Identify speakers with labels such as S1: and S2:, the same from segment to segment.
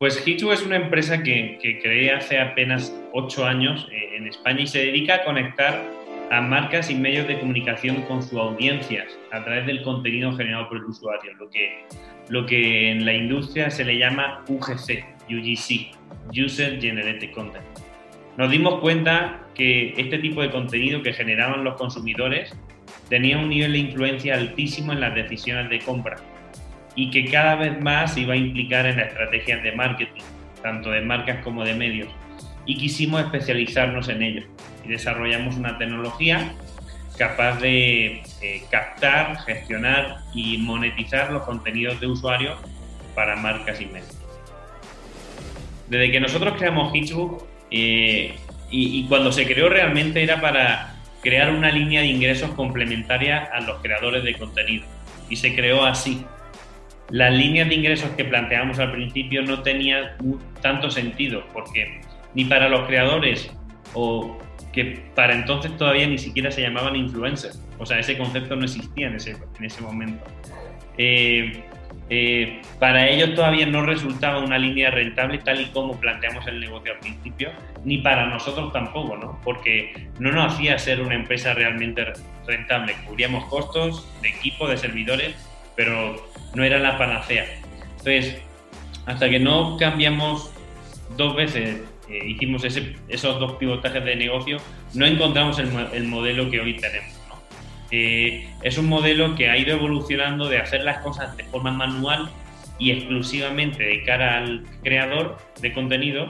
S1: Pues Hitchu es una empresa que, creé hace apenas ocho años eh, en España y se dedica a conectar a marcas y medios de comunicación con sus audiencias a través del contenido generado por el usuario, lo que, lo que en la industria se le llama UGC, UGC, User Generated Content. Nos dimos cuenta que este tipo de contenido que generaban los consumidores tenía un nivel de influencia altísimo en las decisiones de compra y que cada vez más iba a implicar en las estrategias de marketing, tanto de marcas como de medios. Y quisimos especializarnos en ello y desarrollamos una tecnología capaz de eh, captar, gestionar y monetizar los contenidos de usuario para marcas y medios. Desde que nosotros creamos Hitchbook eh, y, y cuando se creó realmente era para crear una línea de ingresos complementaria a los creadores de contenido. Y se creó así, las líneas de ingresos que planteamos al principio no tenían tanto sentido, porque ni para los creadores o que para entonces todavía ni siquiera se llamaban influencers, o sea, ese concepto no existía en ese, en ese momento. Eh, eh, para ellos todavía no resultaba una línea rentable tal y como planteamos el negocio al principio, ni para nosotros tampoco, ¿no? Porque no nos hacía ser una empresa realmente rentable. Cubríamos costos de equipo, de servidores, pero no era la panacea. Entonces, hasta que no cambiamos dos veces, eh, hicimos esos dos pivotajes de negocio, no encontramos el, modelo que hoy tenemos. Eh, es un modelo que ha ido evolucionando de hacer las cosas de forma manual y exclusivamente de cara al creador de contenido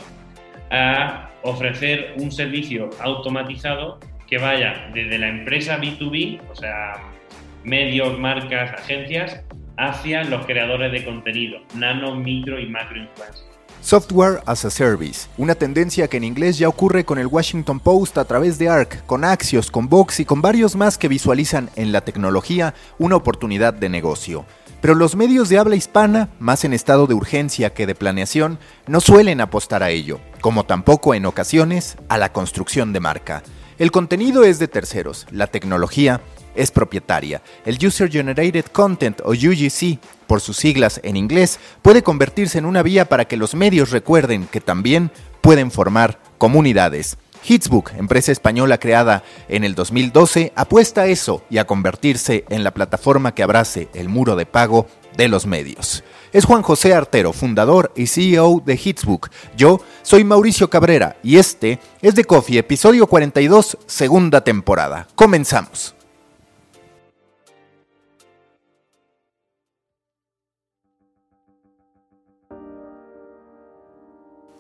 S1: a ofrecer un servicio automatizado que vaya desde la empresa B2B, o sea, medios, marcas, agencias, hacia los creadores de contenido, nano, micro y macro.
S2: Software as a Service, una tendencia que en inglés ya ocurre con el Washington Post a través de ARC, con Axios, con Vox y con varios más que visualizan en la tecnología una oportunidad de negocio. Pero los medios de habla hispana, más en estado de urgencia que de planeación, no suelen apostar a ello, como tampoco en ocasiones a la construcción de marca. El contenido es de terceros, la tecnología es propietaria. El User Generated Content o UGC, por sus siglas en inglés, puede convertirse en una vía para que los medios recuerden que también pueden formar comunidades. Hitsbook, empresa española creada en el 2012, apuesta a eso y a convertirse en la plataforma que abrace el muro de pago de los medios. Es Juan José Artero, fundador y CEO de Hitsbook. Yo soy Mauricio Cabrera y este es The Coffee, episodio 42, segunda temporada. Comenzamos.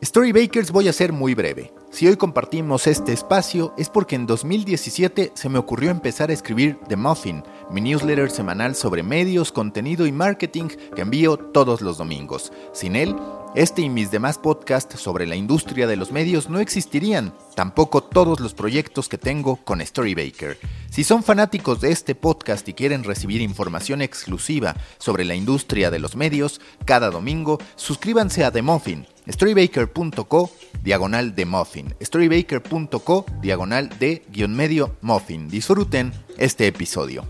S2: Storybakers voy a ser muy breve. Si hoy compartimos este espacio es porque en 2017 se me ocurrió empezar a escribir The Muffin, mi newsletter semanal sobre medios, contenido y marketing que envío todos los domingos. Sin él, este y mis demás podcasts sobre la industria de los medios no existirían, tampoco todos los proyectos que tengo con Storybaker. Si son fanáticos de este podcast y quieren recibir información exclusiva sobre la industria de los medios, cada domingo suscríbanse a The Muffin, storybaker.co diagonal de Muffin, storybaker.co diagonal de guion medio Muffin. Disfruten este episodio.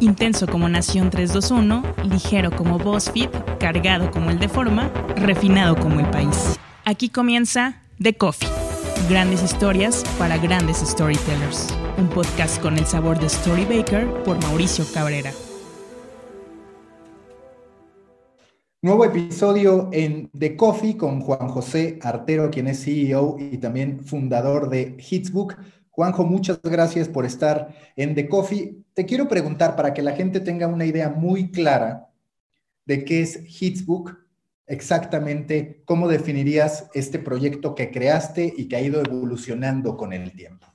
S3: Intenso como Nación 321, ligero como BuzzFeed, cargado como el de forma, refinado como el país. Aquí comienza The Coffee. Grandes historias para grandes storytellers. Un podcast con el sabor de Storybaker por Mauricio Cabrera.
S2: Nuevo episodio en The Coffee con Juan José Artero, quien es CEO y también fundador de Hitsbook. Juanjo, muchas gracias por estar en The Coffee. Te quiero preguntar para que la gente tenga una idea muy clara de qué es Hitsbook, exactamente cómo definirías este proyecto que creaste y que ha ido evolucionando con el tiempo.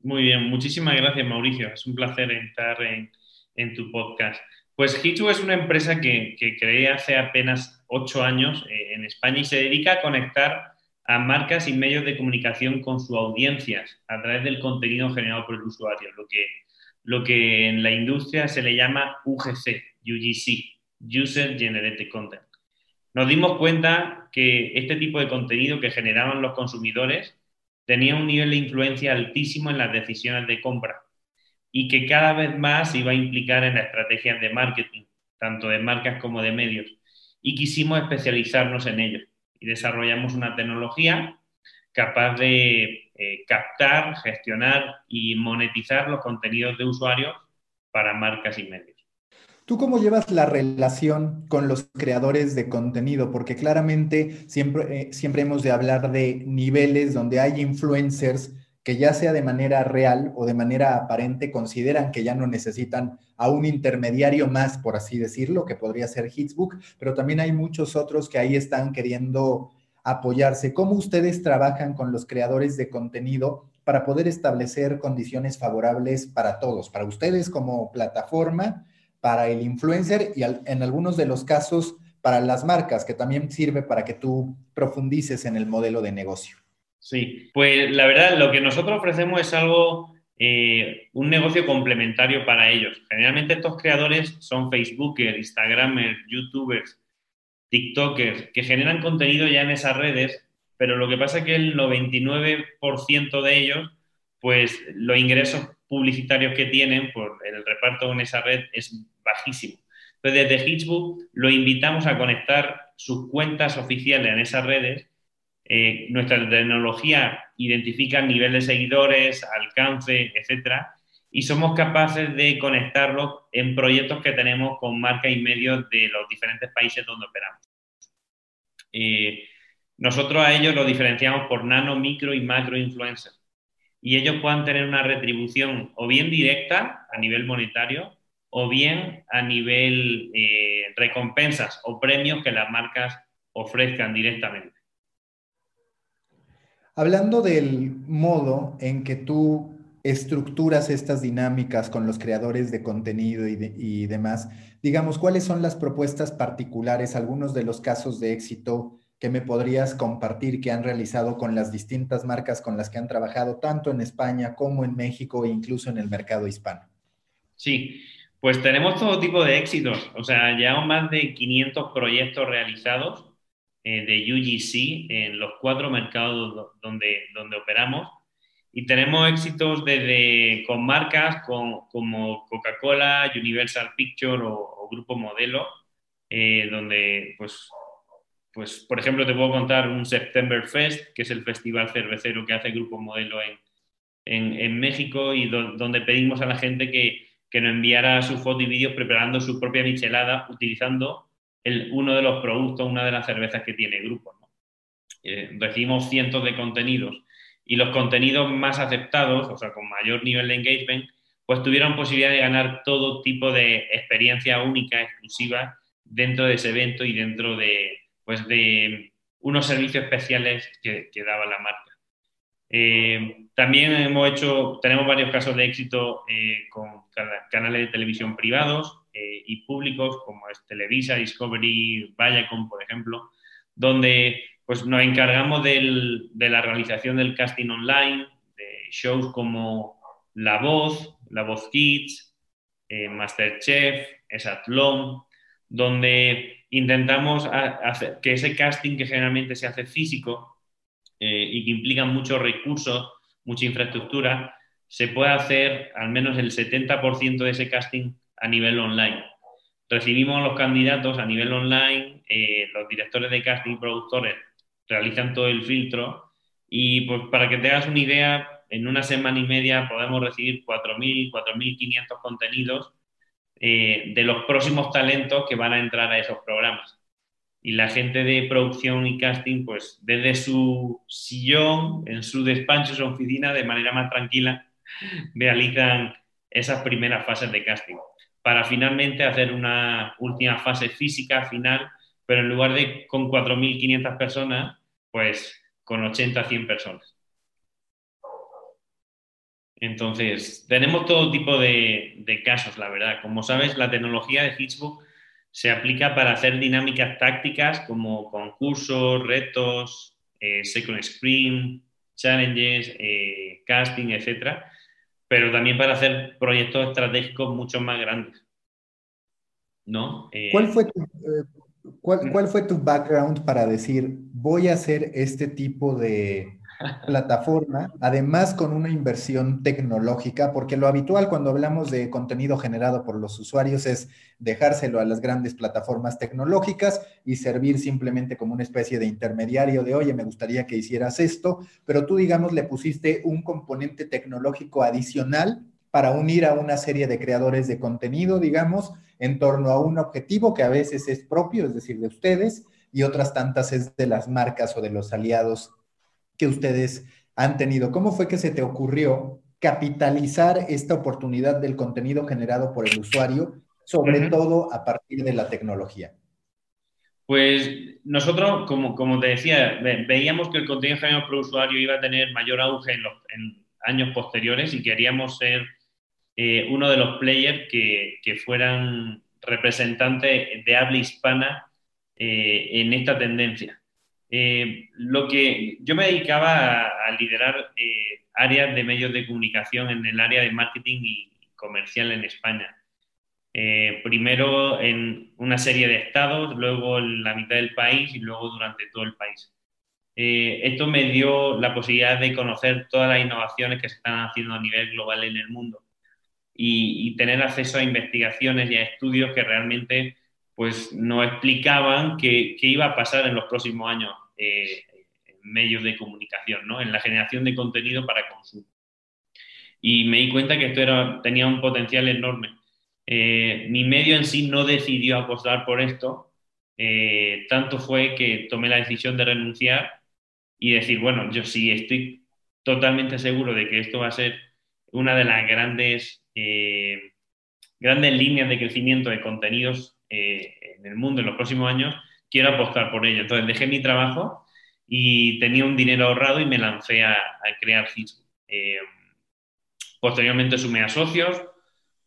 S1: Muy bien, muchísimas gracias Mauricio. Es un placer estar en, tu podcast. Pues Hitsbook es una empresa que, que creé hace apenas ocho años eh, en España y se dedica a conectar a marcas y medios de comunicación con sus audiencias a través del contenido generado por el usuario, lo que, lo que en la industria se le llama UGC, UGC, User Generated Content. Nos dimos cuenta que este tipo de contenido que generaban los consumidores tenía un nivel de influencia altísimo en las decisiones de compra y que cada vez más iba a implicar en las estrategias de marketing, tanto de marcas como de medios. Y quisimos especializarnos en ello y desarrollamos una tecnología capaz de eh, captar, gestionar y monetizar los contenidos de usuarios para marcas y medios.
S2: ¿Tú cómo llevas la relación con los creadores de contenido? Porque claramente siempre, eh, siempre hemos de hablar de niveles donde hay influencers que ya sea de manera real o de manera aparente consideran que ya no necesitan a un intermediario más, por así decirlo, que podría ser Hitsbook, pero también hay muchos otros que ahí están queriendo apoyarse. ¿Cómo ustedes trabajan con los creadores de contenido para poder establecer condiciones favorables para todos, para ustedes como plataforma, para el influencer y en algunos de los casos para las marcas, que también sirve para que tú profundices en el modelo de negocio?
S1: Sí, pues la verdad, lo que nosotros ofrecemos es algo, eh, un negocio complementario para ellos. Generalmente estos creadores son Facebookers, Instagramers, YouTubers, TikTokers, que generan contenido ya en esas redes, pero lo que pasa es que el 99% de ellos, pues los ingresos publicitarios que tienen por el reparto en esa red es bajísimo. Entonces, desde Hitchbook lo invitamos a conectar sus cuentas oficiales en esas redes. Eh, nuestra tecnología identifica nivel de seguidores, alcance, etcétera, y somos capaces de conectarlo en proyectos que tenemos con marcas y medios de los diferentes países donde operamos. Eh, nosotros a ellos lo diferenciamos por nano, micro y macro influencers. Y ellos puedan tener una retribución o bien directa a nivel monetario o bien a nivel eh, recompensas o premios que las marcas ofrezcan directamente.
S2: Hablando del modo en que tú estructuras estas dinámicas con los creadores de contenido y, demás, digamos, ¿cuáles son las propuestas particulares, algunos de los casos de éxito que me podrías compartir que han realizado con las distintas marcas con las que han trabajado, tanto en España como en México e incluso en el mercado hispano?
S1: Sí, pues tenemos todo tipo de éxitos, o sea, llevamos más de 500 proyectos realizados eh, de UGC en los cuatro mercados donde, donde operamos. Y tenemos éxitos desde con marcas como Coca-Cola, Universal Picture o, Grupo Modelo, eh, donde, pues, pues, por ejemplo, te puedo contar un September Fest, que es el festival cervecero que hace Grupo Modelo en, en, México y donde pedimos a la gente que, que nos enviara su foto y vídeos preparando su propia michelada utilizando uno de los productos, una de las cervezas que tiene Grupo. Eh, recibimos cientos de contenidos y los contenidos más aceptados, o sea, con mayor nivel de engagement, pues tuvieron posibilidad de ganar todo tipo de experiencia única, exclusiva dentro de ese evento y dentro de, pues, de unos servicios especiales que, daba la marca. Eh, también hemos hecho, tenemos varios casos de éxito eh, con canales de televisión privados eh, y públicos, como es Televisa, Discovery, Viacom, por ejemplo, donde pues nos encargamos de la realización del casting online, de shows como La Voz, La Voz Kids, eh, Masterchef, Esatlón, donde intentamos hacer que ese casting que generalmente se hace físico eh, y que implica muchos recursos, mucha infraestructura, se pueda hacer al menos el 70% de ese casting a nivel online. Recibimos los candidatos a nivel online, eh, los directores de casting y productores realizan todo el filtro y pues para que te hagas una idea, en una semana y media podemos recibir 4.000, 4.500 contenidos eh, de los próximos talentos que van a entrar a esos programas. Y la gente de producción y casting, pues desde su sillón, en su despacho, su oficina, de manera más tranquila, realizan esas primeras fases de casting para finalmente hacer una última fase física final pero en lugar de con 4.500 personas, pues con 80, 100 personas. Entonces, tenemos todo tipo de, casos, la verdad. Como sabes, la tecnología de Hitchbook se aplica para hacer dinámicas tácticas como concursos, retos, eh, second screen, challenges, eh, casting, etc. Pero también para hacer proyectos estratégicos mucho más grandes. ¿No?
S2: ¿Cuál fue tu, ¿Cuál, fue tu background para decir, voy a hacer este tipo de plataforma, además con una inversión tecnológica, porque lo habitual cuando hablamos de contenido generado por los usuarios es dejárselo a las grandes plataformas tecnológicas y servir simplemente como una especie de intermediario de, oye, me gustaría que hicieras esto, pero tú, digamos, le pusiste un componente tecnológico adicional para unir a una serie de creadores de contenido, digamos, en torno a un objetivo que a veces es propio, es decir, de ustedes, y otras tantas es de las marcas o de los aliados que ustedes han tenido. ¿Cómo fue que se te ocurrió capitalizar esta oportunidad del contenido generado por el usuario, sobre todo a partir de la tecnología?
S1: Pues nosotros, como, como te decía, veíamos que el contenido generado por el usuario iba a tener mayor auge en, los, años posteriores y queríamos ser eh, uno de los players que, que fueran representantes de habla hispana eh, en esta tendencia. Eh, lo que yo me dedicaba a, liderar eh, áreas de medios de comunicación en el área de marketing y comercial en España. primero en una serie de estados, luego en la mitad del país y luego durante todo el país. esto me dio la posibilidad de conocer todas las innovaciones que se están haciendo a nivel global en el mundo y, y tener acceso a investigaciones y a estudios que realmente pues nos explicaban qué, iba a pasar en los próximos años eh, medios de comunicación, ¿no? en la generación de contenido para consumo. Y me di cuenta que esto tenía un potencial enorme. Eh, mi medio en sí no decidió apostar por esto, eh, tanto fue que tomé la decisión de renunciar y decir, bueno, yo sí estoy totalmente seguro de que esto va a ser una de las grandes, grandes líneas de crecimiento de contenidos eh, en el mundo en los próximos años, quiero apostar por ello. Entonces dejé mi trabajo y tenía un dinero ahorrado y me lancé a, crear Facebook. Eh, posteriormente sumé a socios,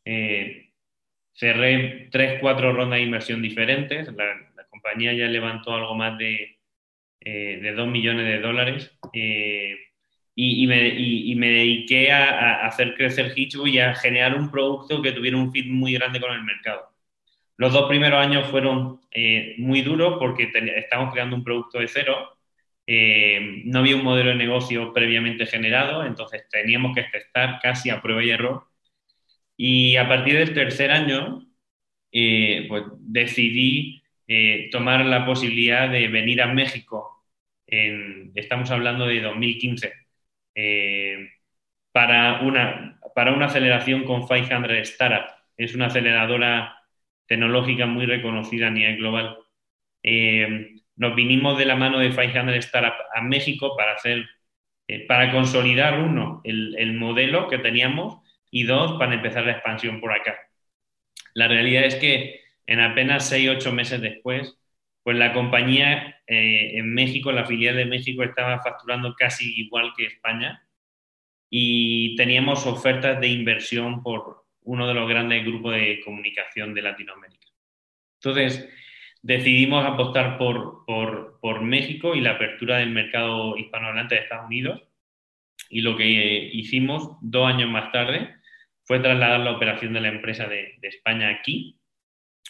S1: eh, cerré tres, cuatro rondas de inversión diferentes. La, compañía ya levantó algo más de, de 2 millones de dólares. Y, me, dediqué a, hacer crecer Hitchbook y a generar un producto que tuviera un fit muy grande con el mercado. Los dos primeros años fueron eh, muy duros porque estamos creando un producto de cero. Eh, no había un modelo de negocio previamente generado, entonces teníamos que testar casi a prueba y error. Y a partir del tercer año, eh, pues decidí tomar la posibilidad de venir a México, estamos hablando de 2015, para, una, para una aceleración con 500 Startup. Es una aceleradora tecnológica muy reconocida a nivel global. Eh, nos vinimos de la mano de 500 Startup a México para hacer, eh, para consolidar uno, el, modelo que teníamos y dos, para empezar la expansión por acá. La realidad es que en apenas 6, 8 meses después, pues la compañía eh, en México, la filial de México estaba facturando casi igual que España y teníamos ofertas de inversión por uno de los grandes grupos de comunicación de Latinoamérica. Entonces, decidimos apostar por, por, México y la apertura del mercado hispanohablante de Estados Unidos. Y lo que hicimos dos años más tarde fue trasladar la operación de la empresa de, España aquí.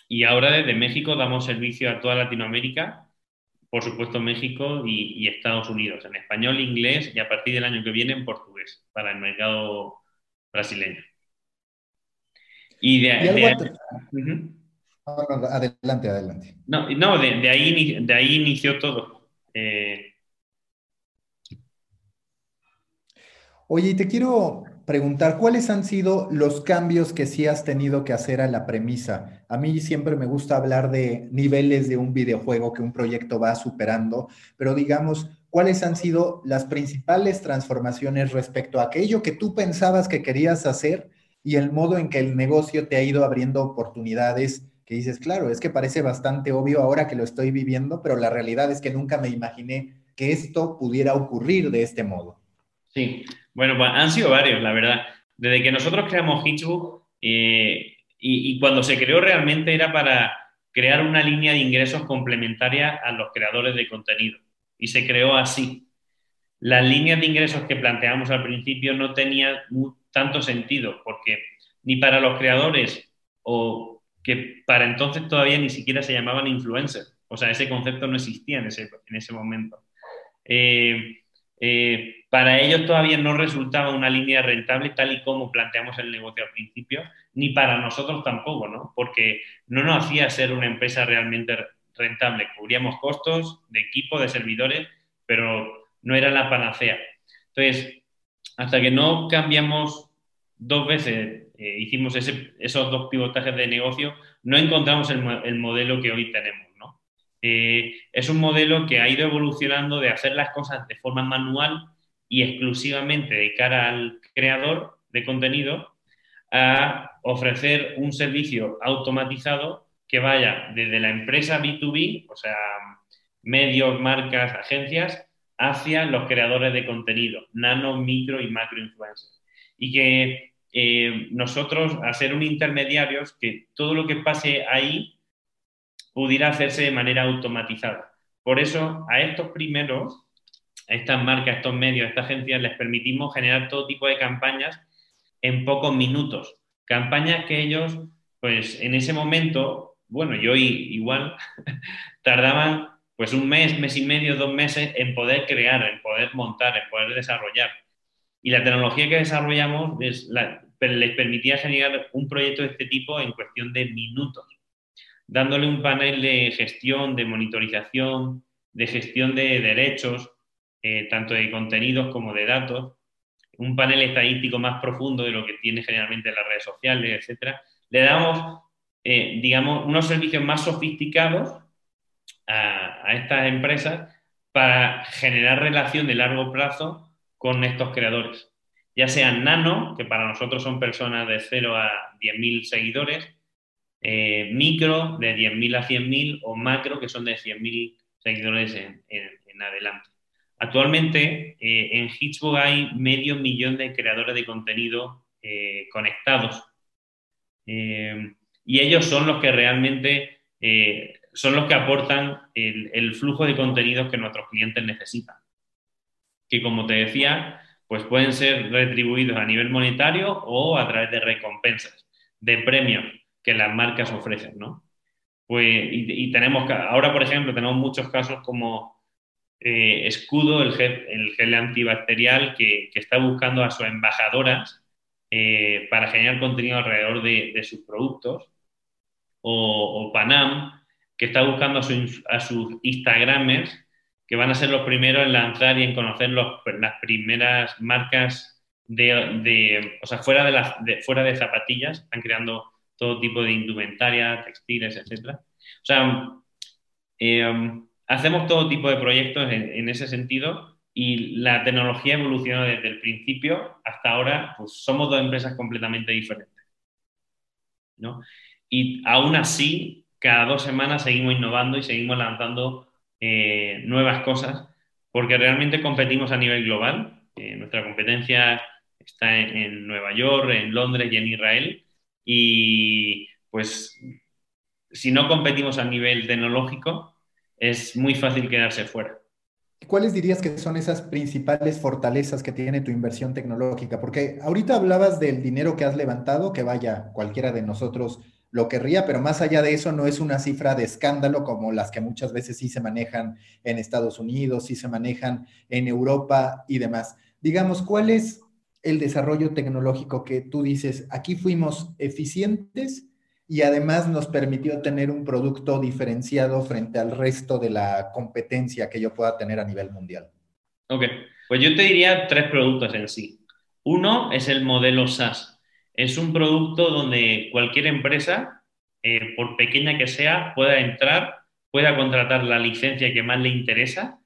S1: Y ahora desde México damos servicio a toda Latinoamérica, por supuesto México y, y Estados Unidos, en español, inglés y a partir del año que viene en portugués, para el mercado brasileño.
S2: Y de, adelante, adelante.
S1: No, no de, ahí, de ahí inició todo. Eh,
S2: Oye, te quiero preguntar, ¿cuáles han sido los cambios que sí has tenido que hacer a la premisa? A mí siempre me gusta hablar de niveles de un videojuego que un proyecto va superando, pero digamos, ¿cuáles han sido las principales transformaciones respecto a aquello que tú pensabas que querías hacer y el modo en que el negocio te ha ido abriendo oportunidades que dices, claro, es que parece bastante obvio ahora que lo estoy viviendo, pero la realidad es que nunca me imaginé que esto pudiera ocurrir de este modo.
S1: Sí, bueno, pues han sido varios, la verdad. Desde que nosotros creamos Hitchbook eh, y, y, cuando se creó realmente era para crear una línea de ingresos complementaria a los creadores de contenido. Y se creó así. Las líneas de ingresos que planteamos al principio no tenían tanto sentido, porque ni para los creadores o que para entonces todavía ni siquiera se llamaban influencers, o sea, ese concepto no existía en ese, en ese momento. Eh, eh, para ellos todavía no resultaba una línea rentable tal y como planteamos el negocio al principio, ni para nosotros tampoco, ¿no? Porque no nos hacía ser una empresa realmente rentable. Cubríamos costos de equipo, de servidores, pero no era la panacea. Entonces, hasta que no cambiamos dos veces, eh, hicimos esos dos pivotajes de negocio, no encontramos el, modelo que hoy tenemos. Eh, es un modelo que ha ido evolucionando de hacer las cosas de forma manual y exclusivamente de cara al creador de contenido a ofrecer un servicio automatizado que vaya desde la empresa B2B, o sea, medios, marcas, agencias, hacia los creadores de contenido, nano, micro y macro influencers. Y que eh, nosotros, a ser un intermediario, que todo lo que pase ahí pudiera hacerse de manera automatizada. Por eso, a estos primeros, a estas marcas, a estos medios, a estas agencias, les permitimos generar todo tipo de campañas en pocos minutos. Campañas que ellos, pues en ese momento, bueno, yo igual, tardaban pues un mes, mes y medio, dos meses en poder crear, en poder montar, en poder desarrollar. Y la tecnología que desarrollamos les permitía generar un proyecto de este tipo en cuestión de minutos, dándole un panel de gestión, de monitorización, de gestión de derechos, eh, tanto de contenidos como de datos, un panel estadístico más profundo de lo que tiene generalmente las redes sociales, etc. Le damos, eh, digamos, unos servicios más sofisticados a, estas empresas para generar relación de largo plazo con estos creadores. Ya sean nano, que para nosotros son personas de 0 a 10.000 seguidores, eh, micro, de 10.000 a 100.000, o macro, que son de 100.000 seguidores en, adelante. Actualmente eh, en Hitchbook hay medio millón de creadores de contenido eh, conectados. y ellos son los que realmente son los que aportan el, flujo de contenidos que nuestros clientes necesitan. Que como te decía, pues pueden ser retribuidos a nivel monetario o a través de recompensas, de premios que las marcas ofrecen, ¿no? Pues, y, tenemos, ahora por ejemplo, tenemos muchos casos como eh, Escudo, el gel, el gel antibacterial, que, está buscando a sus embajadoras eh, para generar contenido alrededor de, sus productos, o, Panam, que está buscando a, sus Instagramers, que van a ser los primeros en lanzar y en conocer las primeras marcas de, o sea, fuera de, las, fuera de zapatillas, están creando todo tipo de indumentaria, textiles, etc. O sea, eh, hacemos todo tipo de proyectos en, ese sentido y la tecnología evolucionó desde el principio hasta ahora, pues somos dos empresas completamente diferentes. ¿no? Y aún así, cada dos semanas seguimos innovando y seguimos lanzando eh, nuevas cosas, porque realmente competimos a nivel global. Eh, nuestra competencia está en, Nueva York, en Londres y en Israel. Y pues si no competimos a nivel tecnológico, es muy fácil quedarse fuera.
S2: ¿Cuáles dirías que son esas principales fortalezas que tiene tu inversión tecnológica? Porque ahorita hablabas del dinero que has levantado, que vaya, cualquiera de nosotros lo querría, pero más allá de eso no es una cifra de escándalo como las que muchas veces sí se manejan en Estados Unidos, sí se manejan en Europa y demás. Digamos, ¿cuál es el desarrollo tecnológico que tú dices, aquí fuimos eficientes y además nos permitió tener un producto diferenciado frente al resto de la competencia que yo pueda tener a nivel mundial?
S1: Ok, pues yo te diría tres productos en sí. Uno es el modelo SaaS es un producto donde cualquier empresa, eh, por pequeña que sea, pueda entrar, pueda contratar la licencia que más le interesa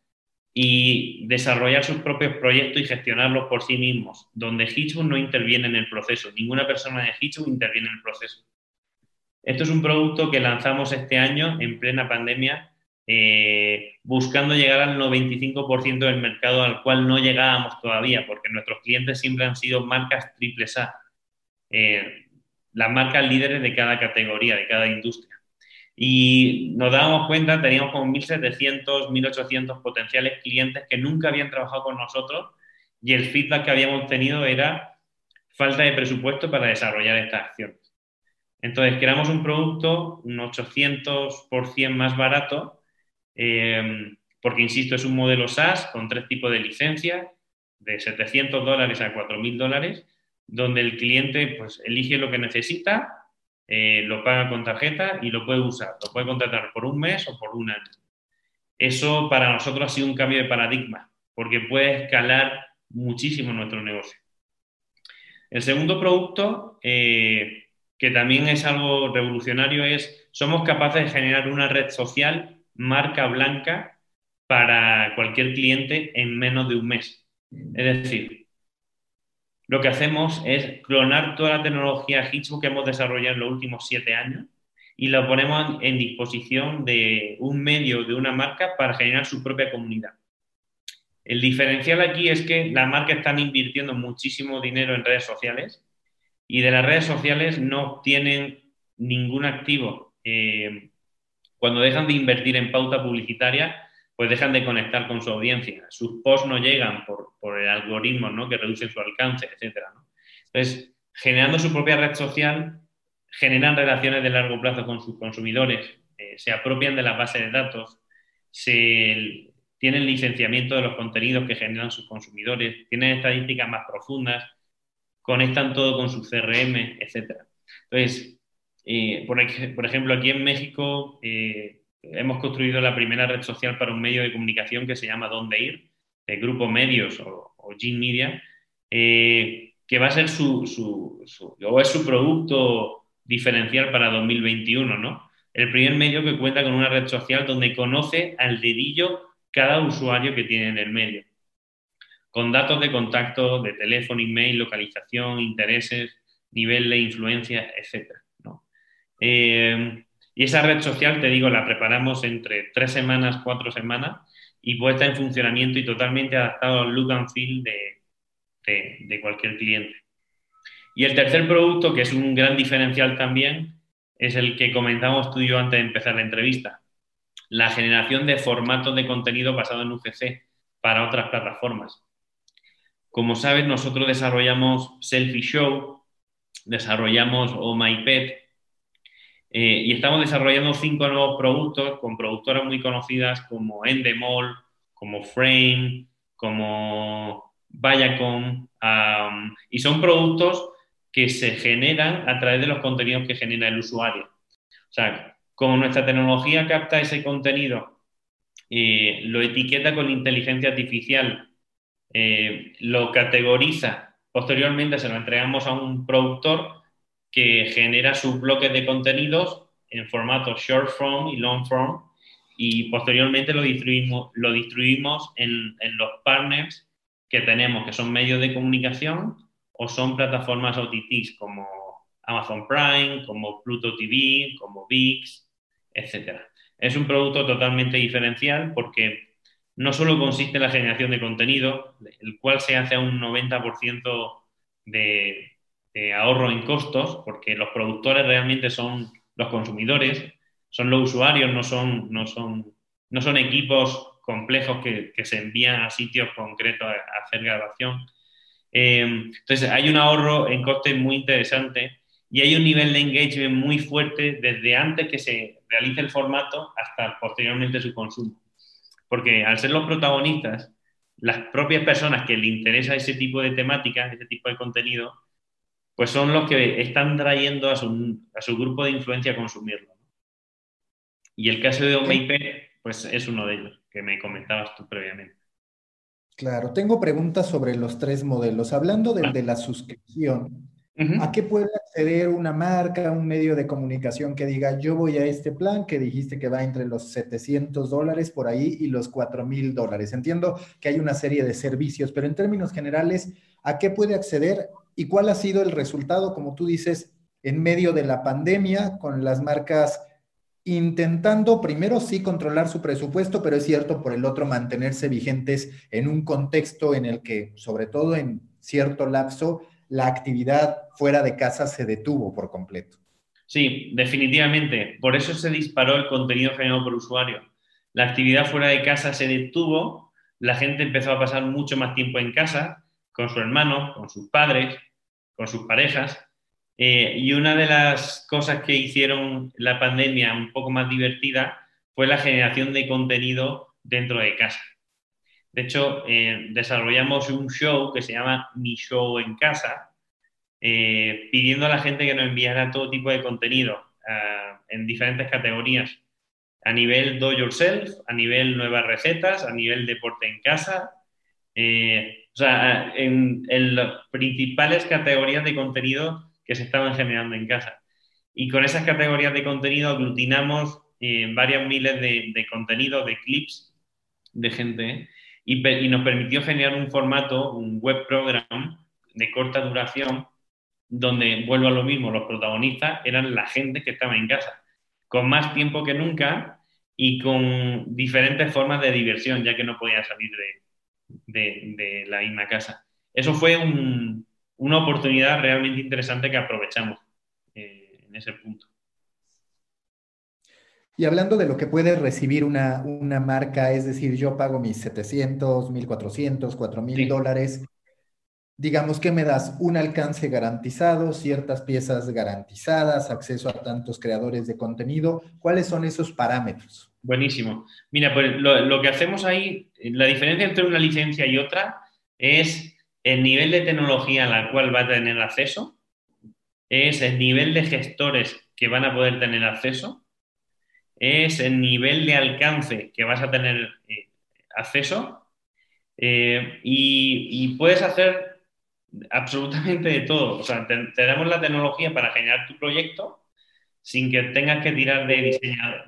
S1: y desarrollar sus propios proyectos y gestionarlos por sí mismos, donde Hitchcock no interviene en el proceso, ninguna persona de Hitchcock interviene en el proceso. Esto es un producto que lanzamos este año en plena pandemia, eh, buscando llegar al 95% del mercado al cual no llegábamos todavía, porque nuestros clientes siempre han sido marcas triple A eh, las marcas líderes de cada categoría, de cada industria. Y nos dábamos cuenta, teníamos como 1.700, 1.800 potenciales clientes que nunca habían trabajado con nosotros y el feedback que habíamos tenido era falta de presupuesto para desarrollar estas acciones. Entonces, creamos un producto un 800% más barato, eh, porque, insisto, es un modelo SaaS con tres tipos de licencia, de 700 dólares a 4.000 dólares, donde el cliente pues, elige lo que necesita, eh, lo paga con tarjeta y lo puede usar. Lo puede contratar por un mes o por un año. Eso para nosotros ha sido un cambio de paradigma, porque puede escalar muchísimo nuestro negocio. El segundo producto, eh, que también es algo revolucionario, es somos capaces de generar una red social marca blanca para cualquier cliente en menos de un mes. Es decir, lo que hacemos es clonar toda la tecnología Hitchbook que hemos desarrollado en los últimos siete años y lo ponemos en disposición de un medio, de una marca, para generar su propia comunidad. El diferencial aquí es que las marcas están invirtiendo muchísimo dinero en redes sociales y de las redes sociales no obtienen ningún activo. Eh, cuando dejan de invertir en pauta publicitaria, pues dejan de conectar con su audiencia. Sus posts no llegan por, el algoritmo ¿no? que reduce su alcance, etc. Entonces, generando su propia red social, generan relaciones de largo plazo con sus consumidores, eh, se apropian de las bases de datos, se, tienen licenciamiento de los contenidos que generan sus consumidores, tienen estadísticas más profundas, conectan todo con su CRM, etc. Entonces, eh, por, ejemplo, aquí en México eh, hemos construido la primera red social para un medio de comunicación que se llama Dónde Ir, el Grupo Medios o, o Media, eh, que va a ser su, o es su producto diferencial para 2021, ¿no? El primer medio que cuenta con una red social donde conoce al dedillo cada usuario que tiene en el medio, con datos de contacto, de teléfono, email, localización, intereses, nivel de influencia, etc. ¿no? Eh, y esa red social, te digo, la preparamos entre tres semanas, cuatro semanas y puesta en funcionamiento y totalmente adaptado al look and feel de, cualquier cliente. Y el tercer producto, que es un gran diferencial también, es el que comentamos tú y yo antes de empezar la entrevista. La generación de formatos de contenido basado en UGC para otras plataformas. Como sabes, nosotros desarrollamos Selfie Show, desarrollamos Oh My Pet, eh, y estamos desarrollando cinco nuevos productos con productoras muy conocidas como Endemol, como Frame, como Viacom, y son productos que se generan a través de los contenidos que genera el usuario. O sea, como nuestra tecnología capta ese contenido, eh, lo etiqueta con inteligencia artificial, eh, lo categoriza, posteriormente se lo entregamos a un productor que genera sus bloques de contenidos en formato short form y long form y posteriormente lo distribuimos, lo distribuimos en, en los partners que tenemos, que son medios de comunicación o son plataformas OTTs como Amazon Prime, como Pluto TV, como VIX, etc. Es un producto totalmente diferencial porque no solo consiste en la generación de contenido, el cual se hace a un 90% de, ahorro en costos, porque los productores realmente son los consumidores, son los usuarios, no son, no son, no son equipos complejos que, se envían a sitios concretos a, hacer grabación. Eh, entonces, hay un ahorro en costes muy interesante y hay un nivel de engagement muy fuerte desde antes que se realice el formato hasta posteriormente su consumo. Porque al ser los protagonistas, las propias personas que le interesa ese tipo de temática, ese tipo de contenido, pues son los que están trayendo a su, a su grupo de influencia a consumirlo. Y el caso de OMIP, pues es uno de ellos, que me comentabas tú previamente.
S2: Claro, tengo preguntas sobre los tres modelos. Hablando del de la suscripción, ¿a qué puede acceder una marca, un medio de comunicación que diga, yo voy a este plan que dijiste que va entre los 700 dólares por ahí y los 4 mil dólares? Entiendo que hay una serie de servicios, pero en términos generales, ¿a qué puede acceder ¿Y cuál ha sido el resultado, como tú dices, en medio de la pandemia, con las marcas intentando primero sí controlar su presupuesto, pero es cierto, por el otro, mantenerse vigentes en un contexto en el que, sobre todo en cierto lapso, la actividad fuera de casa se detuvo por completo.
S1: Sí, definitivamente. Por eso se disparó el contenido generado por usuario. La actividad fuera de casa se detuvo, la gente empezó a pasar mucho más tiempo en casa, con su hermano, con sus padres, con sus parejas. Eh, y una de las cosas que hicieron la pandemia un poco más divertida fue la generación de contenido dentro de casa. De hecho, eh, desarrollamos un show que se llama Mi Show en Casa, eh, pidiendo a la gente que nos enviara todo tipo de contenido ah, en diferentes categorías, a nivel do yourself, a nivel nuevas recetas, a nivel deporte en casa, sea, en, las principales categorías de contenido que se estaban generando en casa. Y con esas categorías de contenido aglutinamos varias miles de, de contenidos, de clips de gente y, nos permitió generar un formato, un web program de corta duración, donde, vuelvo a lo mismo, los protagonistas eran la gente que estaba en casa, con más tiempo que nunca y con diferentes formas de diversión, ya que no podían salir de, la misma casa. Eso fue una oportunidad realmente interesante que aprovechamos eh, en ese punto.
S2: Y hablando de lo que puede recibir una, marca, es decir, yo pago mis 700, 1400, 4000 dólares, digamos que me das un alcance garantizado, ciertas piezas garantizadas, acceso a tantos creadores de contenido. ¿Cuáles son esos parámetros?
S1: Buenísimo. Mira, pues lo, que hacemos ahí, la diferencia entre una licencia y otra es el nivel de tecnología a la cual va a tener acceso, es el nivel de gestores que van a poder tener acceso es el nivel de alcance que vas a tener eh, acceso eh, y, puedes hacer absolutamente de todo. O sea, te, damos la tecnología para generar tu proyecto sin que tengas que tirar de,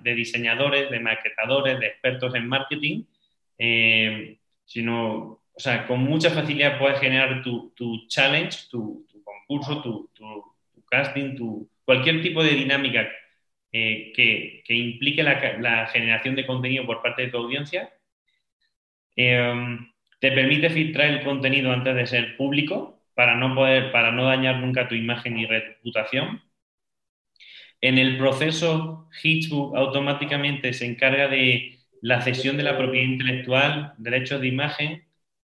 S1: de diseñadores, de maquetadores, de expertos en marketing, eh, sino, o sea, con mucha facilidad puedes generar tu, challenge, tu, concurso, tu, casting, tu, cualquier tipo de dinámica eh, que, implique la, generación de contenido por parte de tu audiencia. Em, te permite filtrar el contenido antes de ser público para no, poder, para no dañar nunca tu imagen y reputación. En el proceso, Hitchbook automáticamente se encarga de la cesión de la propiedad intelectual, derechos de imagen,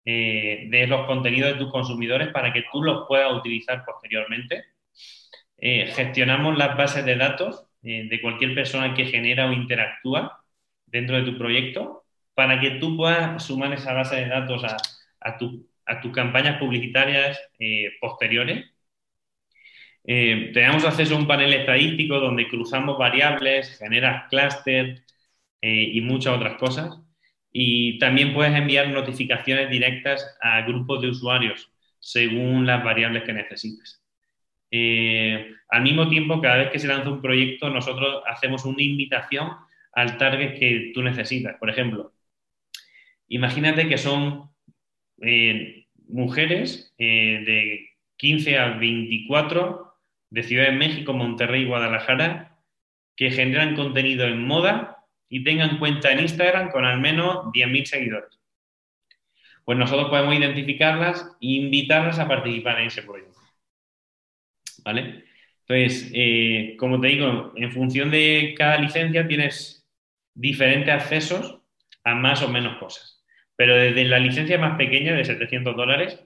S1: eh, de los contenidos de tus consumidores para que tú los puedas utilizar posteriormente. Eh, gestionamos las bases de datos eh, de cualquier persona que genera o interactúa dentro de tu proyecto para que tú puedas sumar esa base de datos a, tus campañas publicitarias eh, posteriores. Eh, tenemos acceso a un panel estadístico donde cruzamos variables, generas clúster y muchas otras cosas. Y también puedes enviar notificaciones directas a grupos de usuarios según las variables que necesites. Eh, al mismo tiempo, cada vez que se lanza un proyecto, nosotros hacemos una invitación al target que tú necesitas. Por ejemplo, imagínate que son eh, mujeres eh, de 15 a 24 de Ciudad de México, Monterrey y Guadalajara que generan contenido en moda y tengan cuenta en Instagram con al menos 10.000 seguidores. Pues nosotros podemos identificarlas e invitarlas a participar en ese proyecto. ¿vale? Entonces, eh, como te digo, en función de cada licencia tienes diferentes accesos a más o menos cosas. Pero desde la licencia más pequeña, de 700 dólares,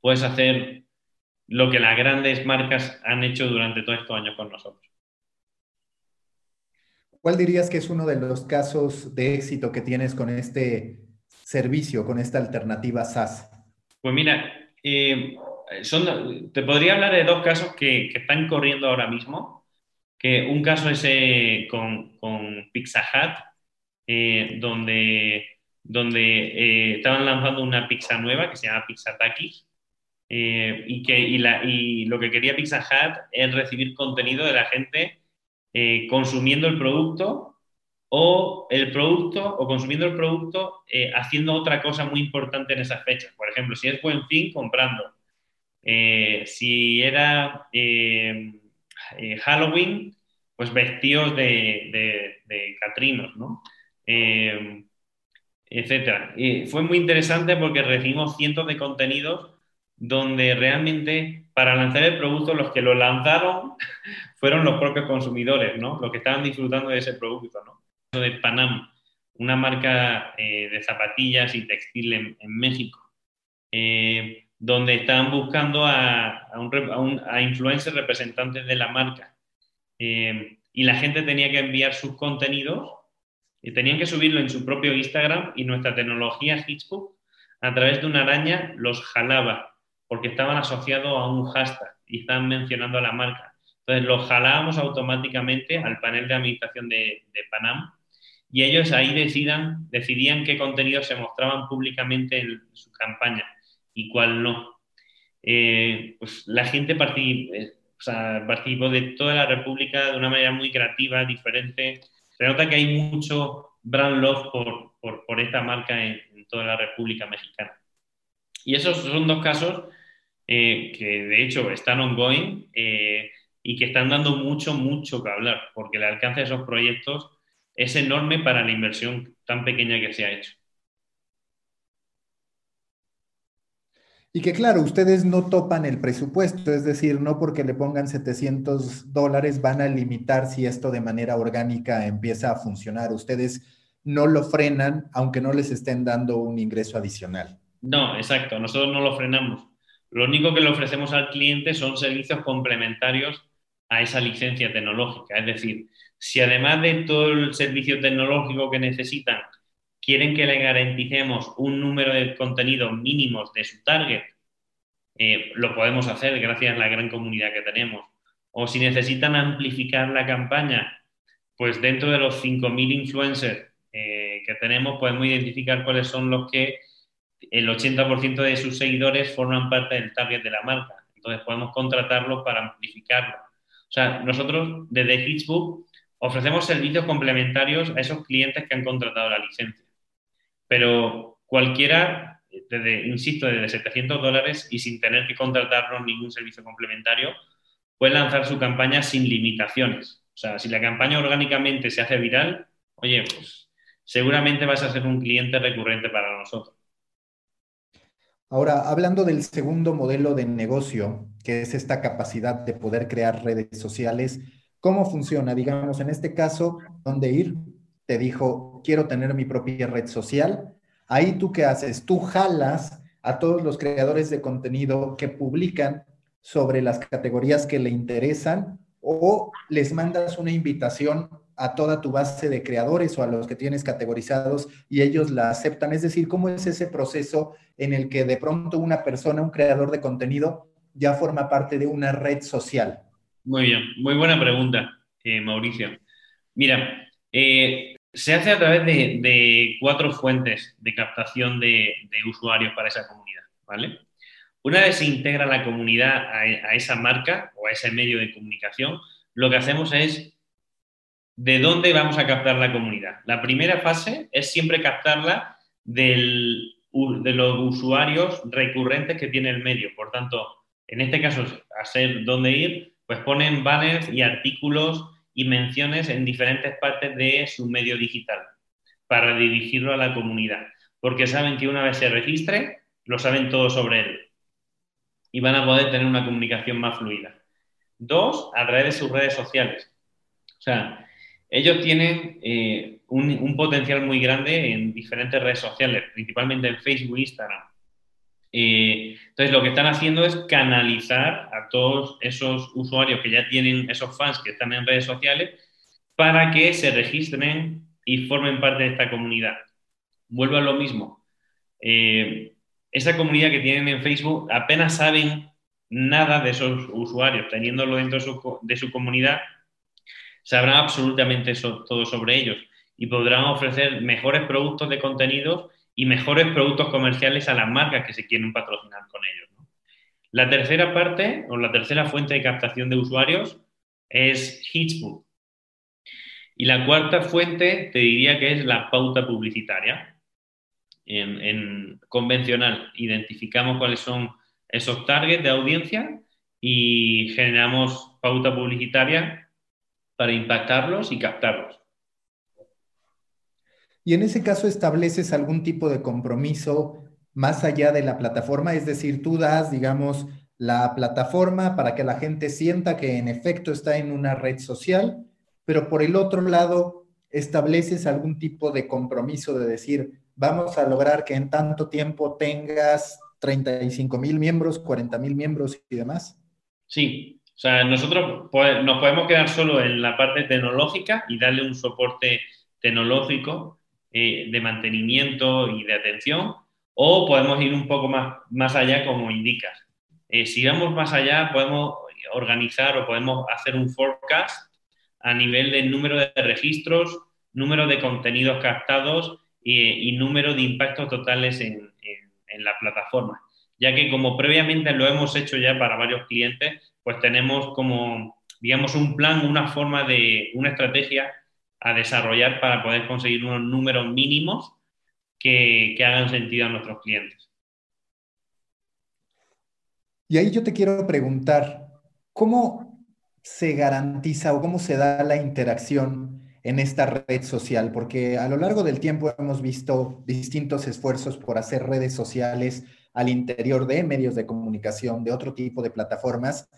S1: puedes hacer lo que las grandes marcas han hecho durante todos estos años con nosotros.
S2: ¿Cuál dirías que es uno de los casos de éxito que tienes con este servicio, con esta alternativa SaaS?
S1: Pues mira, eh, son, te podría hablar de dos casos que, están corriendo ahora mismo. Que un caso es eh, con, Pizza Hut, eh, donde, donde eh, estaban lanzando una pizza nueva que se llama Pizza Takis. y, que, y, lo que quería Pizza Hut es recibir contenido de la gente consumiendo el producto o el producto o consumiendo el producto haciendo otra cosa muy importante en esas fechas. Por ejemplo, si es buen fin, comprando. Eh, si era eh, eh, Halloween, pues vestidos de, de, catrinos, ¿no? Etcétera. Y fue muy interesante porque recibimos cientos de contenidos donde realmente para lanzar el producto los que lo lanzaron fueron los propios consumidores, ¿no? Los que estaban disfrutando de ese producto, ¿no? De Panam, una marca de zapatillas y textil en, en México donde estaban buscando a, a, influencers representantes de la marca. Eh, y la gente tenía que enviar sus contenidos Y tenían que subirlo en su propio Instagram y nuestra tecnología Hitchbook a través de una araña los jalaba porque estaban asociados a un hashtag y estaban mencionando a la marca. Entonces los jalábamos automáticamente al panel de administración de, Panam y ellos ahí decidan, decidían qué contenidos se mostraban públicamente en su campaña y cuál no. Eh, pues la gente participó, eh, participó de toda la República de una manera muy creativa, diferente. Se nota que hay mucho brand love por, por, esta marca en, toda la República Mexicana. Y esos son dos casos eh, que de hecho están ongoing eh, y que están dando mucho, mucho que hablar, porque el alcance de esos proyectos es enorme para la inversión tan pequeña que se ha hecho.
S2: Y que claro, ustedes no topan el presupuesto, es decir, no porque le pongan 700 dólares van a limitar si esto de manera orgánica empieza a funcionar. Ustedes no lo frenan, aunque no les estén dando un ingreso adicional.
S1: No, exacto, nosotros no lo frenamos. Lo único que le ofrecemos al cliente son servicios complementarios a esa licencia tecnológica. Es decir, si además de todo el servicio tecnológico que necesitan, quieren que le garanticemos un número de contenidos mínimos de su target, eh, lo podemos hacer gracias a la gran comunidad que tenemos. O si necesitan amplificar la campaña, pues dentro de los 5.000 influencers eh, que tenemos podemos identificar cuáles son los que el 80% de sus seguidores forman parte del target de la marca. Entonces podemos contratarlos para amplificarlo. O sea, nosotros desde Hitchbook ofrecemos servicios complementarios a esos clientes que han contratado la licencia. Pero cualquiera, desde, insisto, desde 700 dólares y sin tener que contratarnos ningún servicio complementario, puede lanzar su campaña sin limitaciones. O sea, si la campaña orgánicamente se hace viral, oye, pues seguramente vas a ser un cliente recurrente para nosotros.
S2: Ahora, hablando del segundo modelo de negocio, que es esta capacidad de poder crear redes sociales, ¿cómo funciona? Digamos, en este caso, ¿dónde ir? Te dijo, quiero tener mi propia red social. Ahí tú qué haces? Tú jalas a todos los creadores de contenido que publican sobre las categorías que le interesan o les mandas una invitación a toda tu base de creadores o a los que tienes categorizados y ellos la aceptan? Es decir, ¿cómo es ese proceso en el que de pronto una persona, un creador de contenido, ya forma parte de una red social?
S1: Muy bien, muy buena pregunta, eh, Mauricio. Mira, eh, se hace a través de, cuatro fuentes de captación de, usuarios para esa comunidad, ¿vale? Una vez se integra la comunidad a, a esa marca o a ese medio de comunicación, lo que hacemos es ¿de dónde vamos a captar la comunidad? La primera fase es siempre captarla de los usuarios recurrentes que tiene el medio. Por tanto, en este caso, hacer dónde ir, pues ponen banners y artículos y menciones en diferentes partes de su medio digital para dirigirlo a la comunidad. Porque saben que una vez se registre, lo saben todo sobre él y van a poder tener una comunicación más fluida. Dos, a través de sus redes sociales. O sea, ellos tienen eh, un, potencial muy grande en diferentes redes sociales, principalmente en Facebook e Instagram. Eh, entonces, lo que están haciendo es canalizar a todos esos usuarios que ya tienen, esos fans que están en redes sociales, para que se registren y formen parte de esta comunidad. Vuelvo a lo mismo. Eh, esa comunidad que tienen en Facebook apenas saben nada de esos usuarios, teniéndolo dentro de su comunidad sabrán absolutamente todo sobre ellos y podrán ofrecer mejores productos de contenidos y mejores productos comerciales a las marcas que se quieren patrocinar con ellos. La tercera parte o la tercera fuente de captación de usuarios es Hitchbook. Y la cuarta fuente te diría que es la pauta publicitaria. En, convencional identificamos cuáles son esos targets de audiencia y generamos pauta publicitaria para impactarlos y captarlos.
S2: Y en ese caso estableces algún tipo de compromiso más allá de la plataforma, es decir, tú das, digamos, la plataforma para que la gente sienta que en efecto está en una red social, pero por el otro lado estableces algún tipo de compromiso de decir, vamos a lograr que en tanto tiempo tengas 35 mil miembros, 40 mil miembros y demás.
S1: Sí, o sea, nosotros nos podemos quedar solo en la parte tecnológica y darle un soporte tecnológico eh, de mantenimiento y de atención, o podemos ir un poco más, más allá, como indicas. Eh, si vamos más allá, podemos organizar o podemos hacer un forecast a nivel del número de registros, número de contenidos captados y, número de impactos totales en, en, la plataforma. Ya que como previamente lo hemos hecho ya para varios clientes, pues tenemos como, digamos, un plan, una forma de, una estrategia a desarrollar para poder conseguir unos números mínimos que, que hagan sentido a nuestros clientes.
S2: Y ahí yo te quiero preguntar, ¿cómo se garantiza o cómo se da la interacción en esta red social? Porque a lo largo del tiempo hemos visto distintos esfuerzos por hacer redes sociales al interior de medios de comunicación, de otro tipo de plataformas.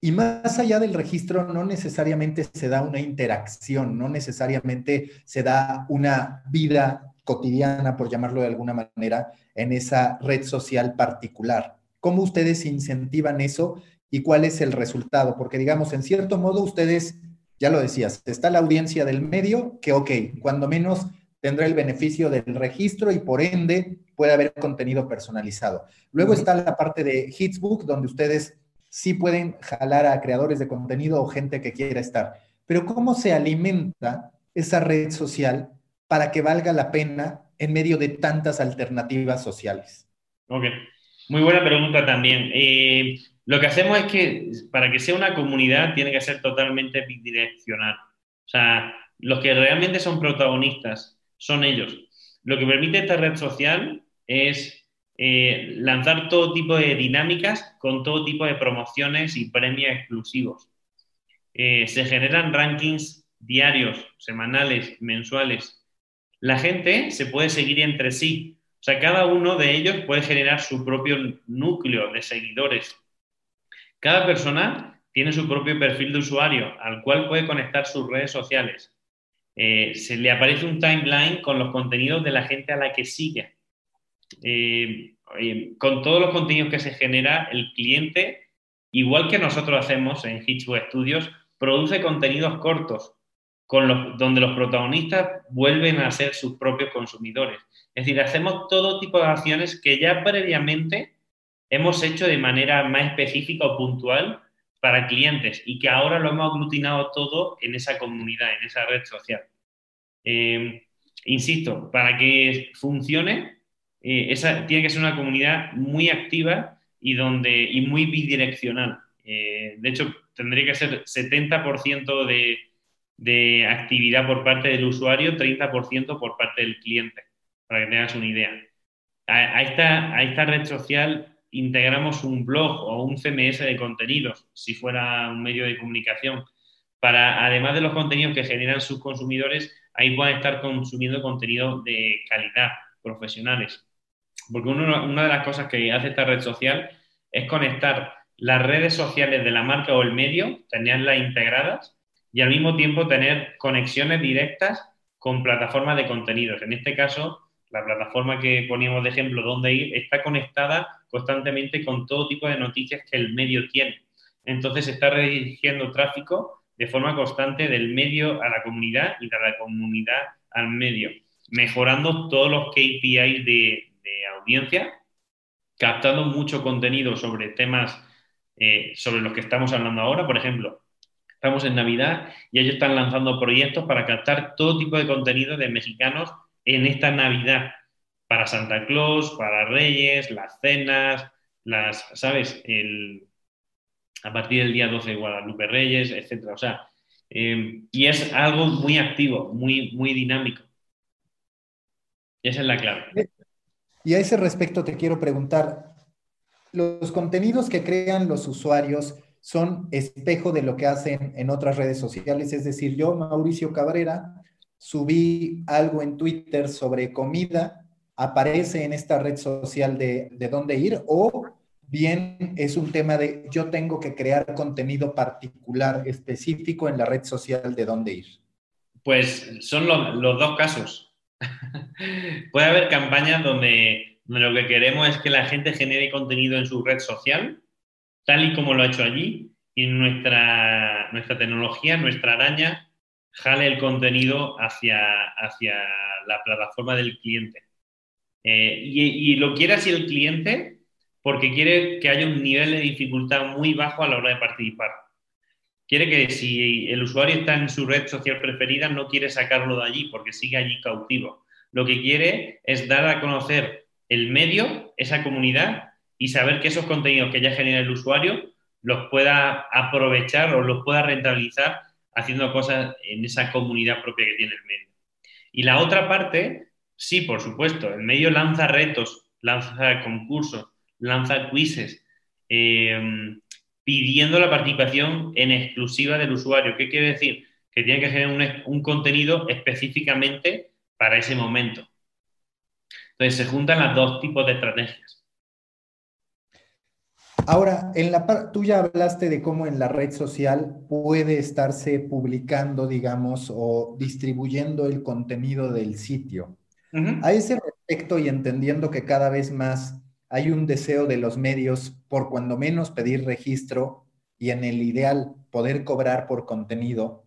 S2: Y más allá del registro, no necesariamente se da una interacción, no necesariamente se da una vida cotidiana, por llamarlo de alguna manera, en esa red social particular. ¿Cómo ustedes incentivan eso y cuál es el resultado? Porque digamos, en cierto modo, ustedes ya lo decías, está la audiencia del medio que, ok, cuando menos tendrá el beneficio del registro y por ende puede haber contenido personalizado. Luego está la parte de Hitsbook, donde ustedes sí pueden jalar a creadores de contenido o gente que quiera estar. Pero ¿cómo se alimenta esa red social para que valga la pena en medio de tantas alternativas sociales?
S1: Ok, muy buena pregunta también. Eh, lo que hacemos es que para que sea una comunidad tiene que ser totalmente bidireccional. O sea, los que realmente son protagonistas son ellos. Lo que permite esta red social es eh, lanzar todo tipo de dinámicas con todo tipo de promociones y premios exclusivos. Eh, se generan rankings diarios, semanales, mensuales. La gente se puede seguir entre sí. O sea, cada uno de ellos puede generar su propio núcleo de seguidores cada persona tiene su propio perfil de usuario al cual puede conectar sus redes sociales. Eh, se le aparece un timeline con los contenidos de la gente a la que sigue. Eh, con todos los contenidos que se genera, el cliente, igual que nosotros hacemos en Hitchbook Studios, produce contenidos cortos, con donde los protagonistas vuelven a ser sus propios consumidores. Es decir, hacemos todo tipo de acciones que ya previamente hemos hecho de manera más específica o puntual para clientes y que ahora lo hemos aglutinado todo en esa comunidad, en esa red social. Em, insisto, para que funcione, eh, esa tiene que ser una comunidad muy activa y, donde, y muy bidireccional. Eh, de hecho, tendría que ser 70% de, de actividad por parte del usuario, 30% por parte del cliente, para que tengas una idea. A, a, esta, a esta red social integramos un blog o un CMS de contenidos, si fuera un medio de comunicación, para, además de los contenidos que generan sus consumidores, ahí puedan estar consumiendo contenidos de calidad, profesionales. Porque una de las cosas que hace esta red social es conectar las redes sociales de la marca o el medio, tenerlas integradas y al mismo tiempo tener conexiones directas con plataformas de contenidos. En este caso, la plataforma que poníamos de ejemplo, donde ir, está conectada constantemente con todo tipo de noticias que el medio tiene. Entonces se está redirigiendo tráfico de forma constante del medio a la comunidad y de la comunidad al medio, mejorando todos los KPIs de, audiencia, captando mucho contenido sobre temas eh, sobre los que estamos hablando ahora. Por ejemplo, estamos en Navidad y ellos están lanzando proyectos para captar todo tipo de contenido de mexicanos en esta Navidad para Santa Claus, para Reyes, las cenas, las, ¿sabes? El, a partir del día 12 de Guadalupe Reyes, etcétera. O sea, em, y es algo muy activo, muy, muy dinámico. esa es la clave.
S2: Y a ese respecto te quiero preguntar, los contenidos que crean los usuarios son espejo de lo que hacen en otras redes sociales. Es decir, yo, Mauricio Cabrera, subí algo en Twitter sobre comida aparece en esta red social de, dónde ir o bien es un tema de yo tengo que crear contenido particular específico en la red social de dónde ir?
S1: Pues son los dos casos. Puede haber campañas donde, lo que queremos es que la gente genere contenido en su red social, tal y como lo ha hecho allí, y nuestra, nuestra tecnología, nuestra araña, jale el contenido hacia, hacia la plataforma del cliente. Eh, y, lo quiere así el cliente porque quiere que haya un nivel de dificultad muy bajo a la hora de participar. Quiere que si el usuario está en su red social preferida, no quiere sacarlo de allí porque sigue allí cautivo. Lo que quiere es dar a conocer el medio, esa comunidad, y saber que esos contenidos que ya genera el usuario los pueda aprovechar o los pueda rentabilizar haciendo cosas en esa comunidad propia que tiene el medio. Y la otra parte, sí, por supuesto, el medio lanza retos, lanza concursos, lanza quizzes, eh, pidiendo la participación en exclusiva del usuario. ¿Qué quiere decir? Que tiene que generar un, un contenido específicamente para ese momento. Entonces se juntan los dos tipos de estrategias.
S2: Ahora, en la tú ya hablaste de cómo en la red social puede estarse publicando, digamos, o distribuyendo el contenido del sitio. A ese respecto y entendiendo que cada vez más hay un deseo de los medios por cuando menos pedir registro y en el ideal poder cobrar por contenido,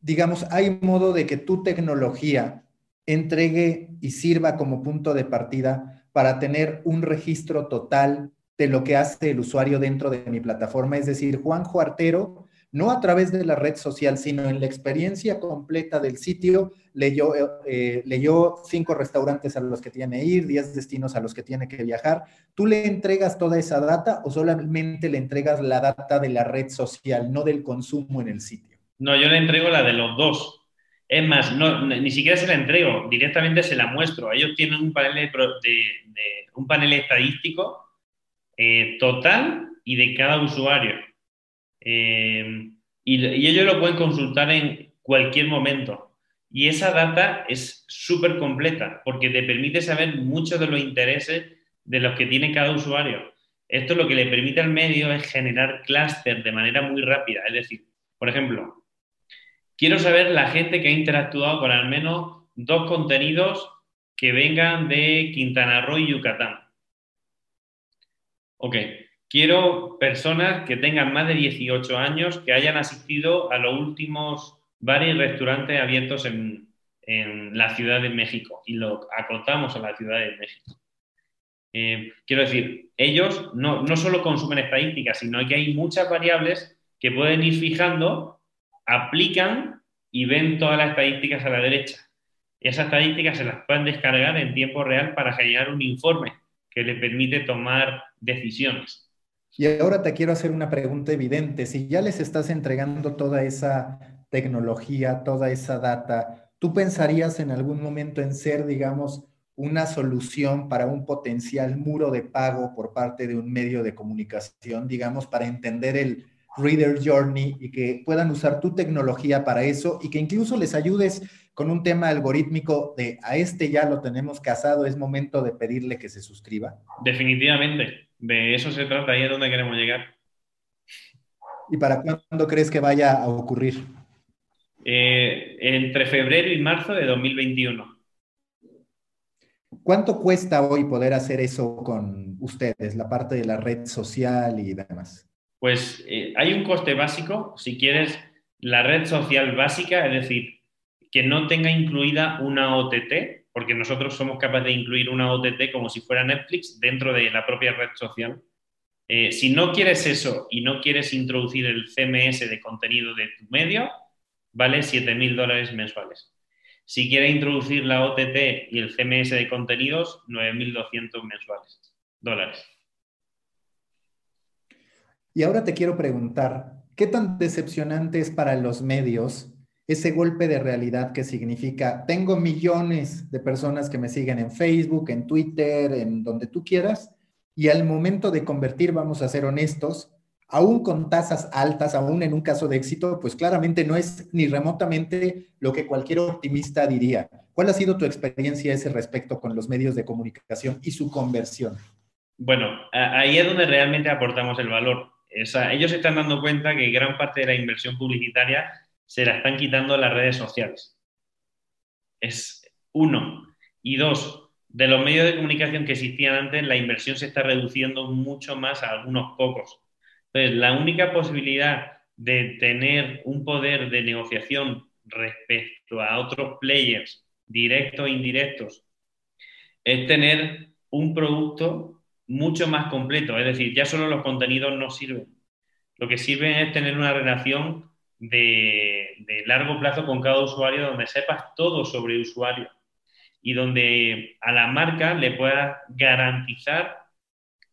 S2: digamos, hay modo de que tu tecnología entregue y sirva como punto de partida para tener un registro total de lo que hace el usuario dentro de mi plataforma. Es decir, Juanjo Artero, no a través de la red social, sino en la experiencia completa del sitio, leyó, eh, leyó cinco restaurantes a los que tiene que ir, diez destinos a los que tiene que viajar. ¿Tú le entregas toda esa data o solamente le entregas la data de la red social, no del consumo en el sitio?
S1: No, yo le entrego la de los dos. Es más, ni siquiera se la entrego, directamente se la muestro. Ellos tienen un panel, de un panel estadístico eh, total y de cada usuario. Eh, y, ellos lo pueden consultar en cualquier momento. Y esa data es súper completa porque te permite saber muchos de los intereses de los que tiene cada usuario. Esto lo que le permite al medio es generar clúster de manera muy rápida. Es decir, por ejemplo, quiero saber la gente que ha interactuado con al menos dos contenidos que vengan de Quintana Roo y Yucatán ok, quiero personas que tengan más de 18 años, que hayan asistido a los últimos bares y restaurantes abiertos en, la Ciudad de México y lo acotamos a la Ciudad de México. Eh, quiero decir, ellos no, no solo consumen estadísticas, sino que hay muchas variables que pueden ir fijando, aplican y ven todas las estadísticas a la derecha. Esas estadísticas se las pueden descargar en tiempo real para generar un informe que le permite tomar decisiones.
S2: Y ahora te quiero hacer una pregunta evidente. Si ya les estás entregando toda esa tecnología, toda esa data, ¿tú pensarías en algún momento en ser, digamos, una solución para un potencial muro de pago por parte de un medio de comunicación, digamos, para entender el Reader Journey y que puedan usar tu tecnología para eso y que incluso les ayudes con un tema algorítmico de a este ya lo tenemos casado, es momento de pedirle que se suscriba?
S1: Definitivamente, de eso se trata, ahí es donde queremos llegar.
S2: ¿Y para cuándo crees que vaya a ocurrir?
S1: Eh, entre febrero y marzo de 2021.
S2: ¿Cuánto cuesta hoy poder hacer eso con ustedes, la parte de la red social y demás?
S1: Pues eh, hay un coste básico, si quieres, la red social básica, es decir, que no tenga incluida una OTT, porque nosotros somos capaces de incluir una OTT como si fuera Netflix dentro de la propia red social. Eh, si no quieres eso y no quieres introducir el CMS de contenido de tu medio, vale 7.000 dólares mensuales. Si quieres introducir la OTT y el CMS de contenidos, 9.200 mensuales, dólares.
S2: Y ahora te quiero preguntar, ¿qué tan decepcionante es para los medios ese golpe de realidad que significa, tengo millones de personas que me siguen en Facebook, en Twitter, en donde tú quieras, y al momento de convertir, vamos a ser honestos, aún con tasas altas, aún en un caso de éxito, pues claramente no es ni remotamente lo que cualquier optimista diría. ¿Cuál ha sido tu experiencia a ese respecto con los medios de comunicación y su conversión?
S1: Bueno, ahí es donde realmente aportamos el valor. ellos se están dando cuenta que gran parte de la inversión publicitaria se la están quitando las redes sociales. Es uno. Y dos, de los medios de comunicación que existían antes, la inversión se está reduciendo mucho más a algunos pocos. Entonces, la única posibilidad de tener un poder de negociación respecto a otros players, directos e indirectos, es tener un producto mucho más completo. Es decir, ya solo los contenidos no sirven. Lo que sirve es tener una relación de, de largo plazo con cada usuario donde sepas todo sobre el usuario y donde a la marca le puedas garantizar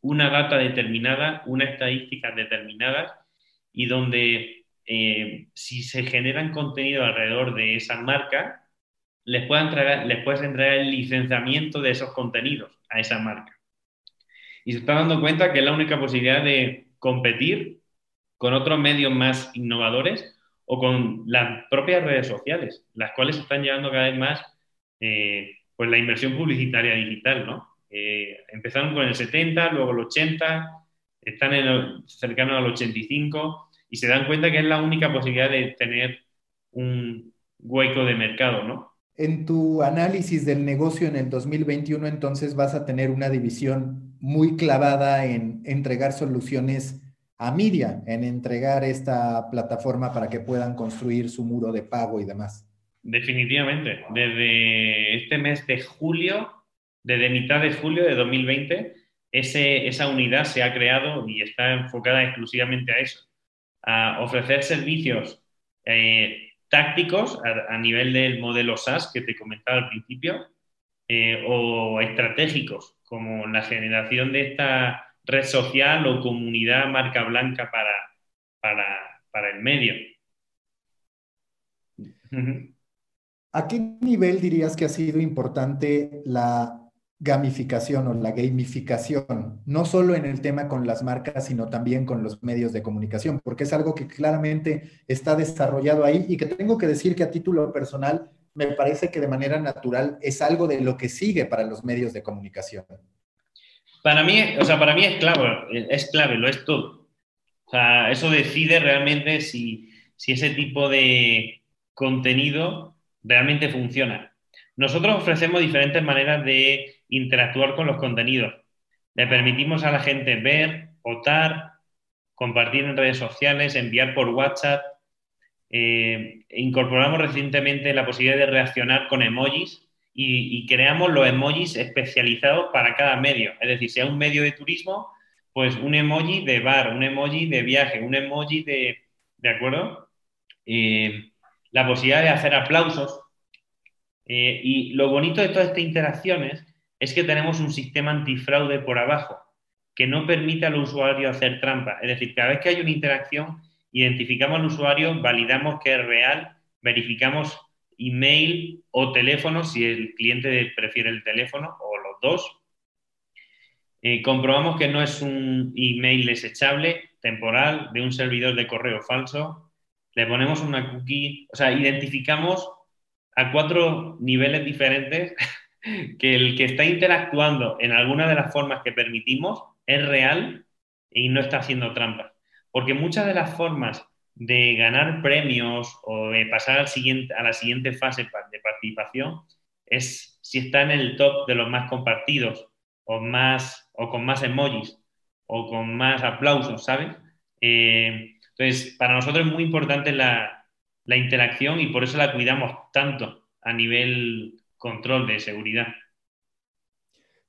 S1: una data determinada, una estadística determinada y donde eh, si se generan contenido alrededor de esa marca, les, entregar, les puedes entregar el licenciamiento de esos contenidos a esa marca. Y se está dando cuenta que es la única posibilidad de competir con otros medios más innovadores o con las propias redes sociales, las cuales están llevando cada vez más eh, pues la inversión publicitaria digital, ¿no? Eh, empezaron con el 70, luego el 80, están en cercanos al 85 y se dan cuenta que es la única posibilidad de tener un hueco de mercado, ¿no?
S2: En tu análisis del negocio en el 2021, entonces vas a tener una división muy clavada en entregar soluciones a media, en entregar esta plataforma para que puedan construir su muro de pago y demás.
S1: Definitivamente. Desde este mes de julio, desde mitad de julio de 2020, ese, esa unidad se ha creado y está enfocada exclusivamente a eso, a ofrecer servicios eh, tácticos a, nivel del modelo SaaS que te comentaba al principio, eh, o estratégicos, como la generación de esta red social o comunidad marca blanca para, para, para el medio.
S2: ¿A qué nivel dirías que ha sido importante la gamificación o la gamificación, no solo en el tema con las marcas, sino también con los medios de comunicación, porque es algo que claramente está desarrollado ahí y que tengo que decir que a título personal me parece que de manera natural es algo de lo que sigue para los medios de comunicación.
S1: Para mí, o sea, para mí es clave, es clave, lo es todo. O sea, eso decide realmente si, si ese tipo de contenido realmente funciona. Nosotros ofrecemos diferentes maneras de interactuar con los contenidos. Le permitimos a la gente ver, votar, compartir en redes sociales, enviar por WhatsApp. Eh, incorporamos recientemente la posibilidad de reaccionar con emojis y, creamos los emojis especializados para cada medio. Es decir, sea un medio de turismo, pues un emoji de bar, un emoji de viaje, un emoji de... ¿De acuerdo? Eh, la posibilidad de hacer aplausos. Eh, y lo bonito de todas estas interacciones es que tenemos un sistema antifraude por abajo que no permite al usuario hacer trampa. Es decir, cada vez que hay una interacción, identificamos al usuario, validamos que es real, verificamos email o teléfono si el cliente prefiere el teléfono o los dos. Eh, comprobamos que no es un email desechable, temporal, de un servidor de correo falso le ponemos una cookie, o sea, identificamos a cuatro niveles diferentes que el que está interactuando en alguna de las formas que permitimos es real y no está haciendo trampas. Porque muchas de las formas de ganar premios o de pasar al siguiente, a la siguiente fase de participación es si está en el top de los más compartidos o, más, o con más emojis o con más aplausos, ¿sabes? Eh, entonces, para nosotros es muy importante la, interacción y por eso la cuidamos tanto a nivel control de seguridad.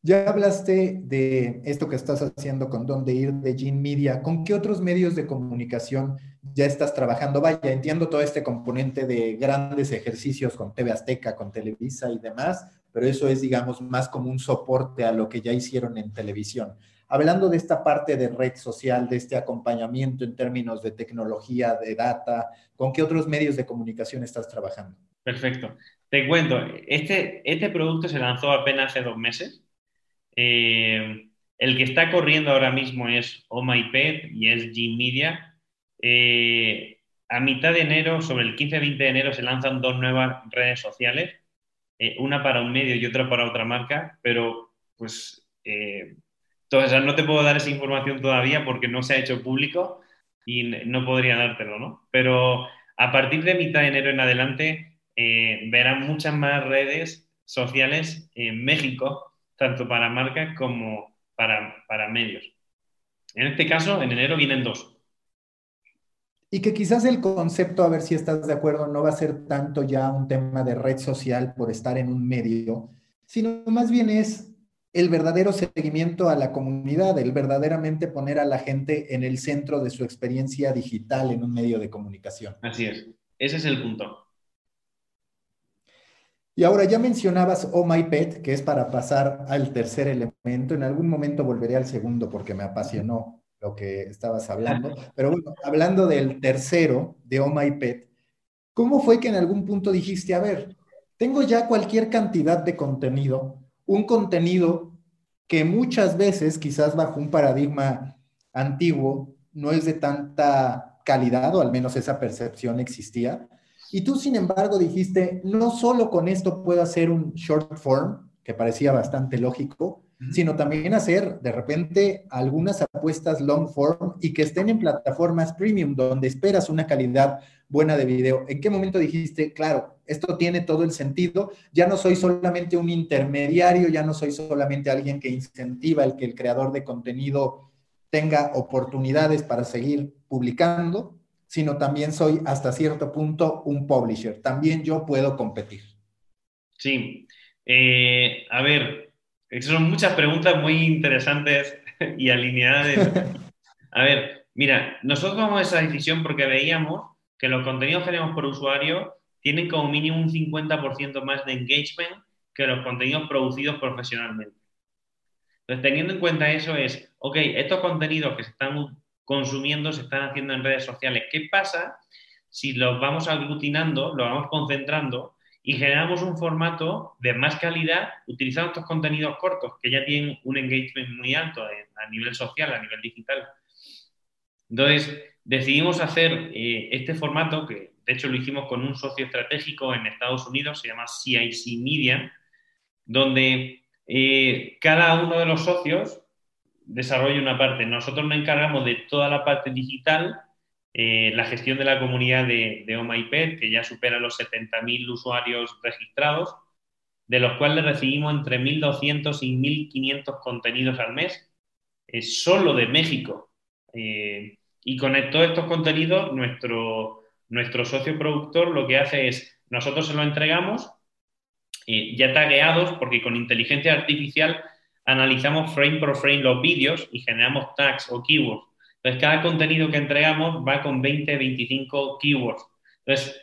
S2: Ya hablaste de esto que estás haciendo con Dónde Ir, de Gene Media. ¿Con qué otros medios de comunicación ya estás trabajando? Vaya, entiendo todo este componente de grandes ejercicios con TV Azteca, con Televisa y demás, pero eso es, digamos, más como un soporte a lo que ya hicieron en televisión hablando de esta parte de red social, de este acompañamiento en términos de tecnología, de data, ¿con qué otros medios de comunicación estás trabajando?
S1: Perfecto. Te cuento, este, este producto se lanzó apenas hace dos meses. Eh, el que está corriendo ahora mismo es Oh y es G Media. Eh, a mitad de enero, sobre el 15-20 de enero, se lanzan dos nuevas redes sociales, eh, una para un medio y otra para otra marca, pero pues entonces, no te puedo dar esa información todavía porque no se ha hecho público y no podría dártelo, ¿no? Pero a partir de mitad de enero en adelante eh, verán muchas más redes sociales en México, tanto para marcas como para, para medios. En este caso, en enero vienen dos.
S2: Y que quizás el concepto, a ver si estás de acuerdo, no va a ser tanto ya un tema de red social por estar en un medio, sino más bien es el verdadero seguimiento a la comunidad, el verdaderamente poner a la gente en el centro de su experiencia digital en un medio de comunicación.
S1: Así es, ese es el punto.
S2: Y ahora ya mencionabas Oh My Pet, que es para pasar al tercer elemento. En algún momento volveré al segundo porque me apasionó lo que estabas hablando. Pero bueno, hablando del tercero, de Oh My Pet, ¿cómo fue que en algún punto dijiste, a ver, tengo ya cualquier cantidad de contenido, un contenido que muchas veces, quizás bajo un paradigma antiguo, no es de tanta calidad, o al menos esa percepción existía. Y tú, sin embargo, dijiste, no solo con esto puedo hacer un short form, que parecía bastante lógico, sino también hacer de repente algunas apuestas long form y que estén en plataformas premium donde esperas una calidad buena de video. ¿En qué momento dijiste, claro, esto tiene todo el sentido? Ya no soy solamente un intermediario, ya no soy solamente alguien que incentiva el que el creador de contenido tenga oportunidades para seguir publicando, sino también soy hasta cierto punto un publisher. También yo puedo competir.
S1: Sí. Eh, a ver, son muchas preguntas muy interesantes y alineadas. A ver, mira, nosotros tomamos esa decisión porque veíamos que los contenidos tenemos por usuario tienen como mínimo un 50% más de engagement que los contenidos producidos profesionalmente. Entonces, teniendo en cuenta eso es, ok, estos contenidos que se están consumiendo se están haciendo en redes sociales. ¿Qué pasa si los vamos aglutinando, los vamos concentrando y generamos un formato de más calidad utilizando estos contenidos cortos que ya tienen un engagement muy alto a nivel social, a nivel digital. Entonces, decidimos hacer eh, este formato, que de hecho lo hicimos con un socio estratégico en Estados Unidos, se llama CIC Media, donde eh, cada uno de los socios desarrolla una parte. Nosotros nos encargamos de toda la parte digital eh, la gestión de la comunidad de, de que ya supera los 70.000 usuarios registrados, de los cuales recibimos entre 1.200 y 1.500 contenidos al mes, es solo de México. Eh, y con todos estos contenidos, nuestro, nuestro socio productor lo que hace es, nosotros se lo entregamos eh, ya tagueados, porque con inteligencia artificial analizamos frame por frame los vídeos y generamos tags o keywords entonces, cada contenido que entregamos va con 20, 25 keywords. Entonces,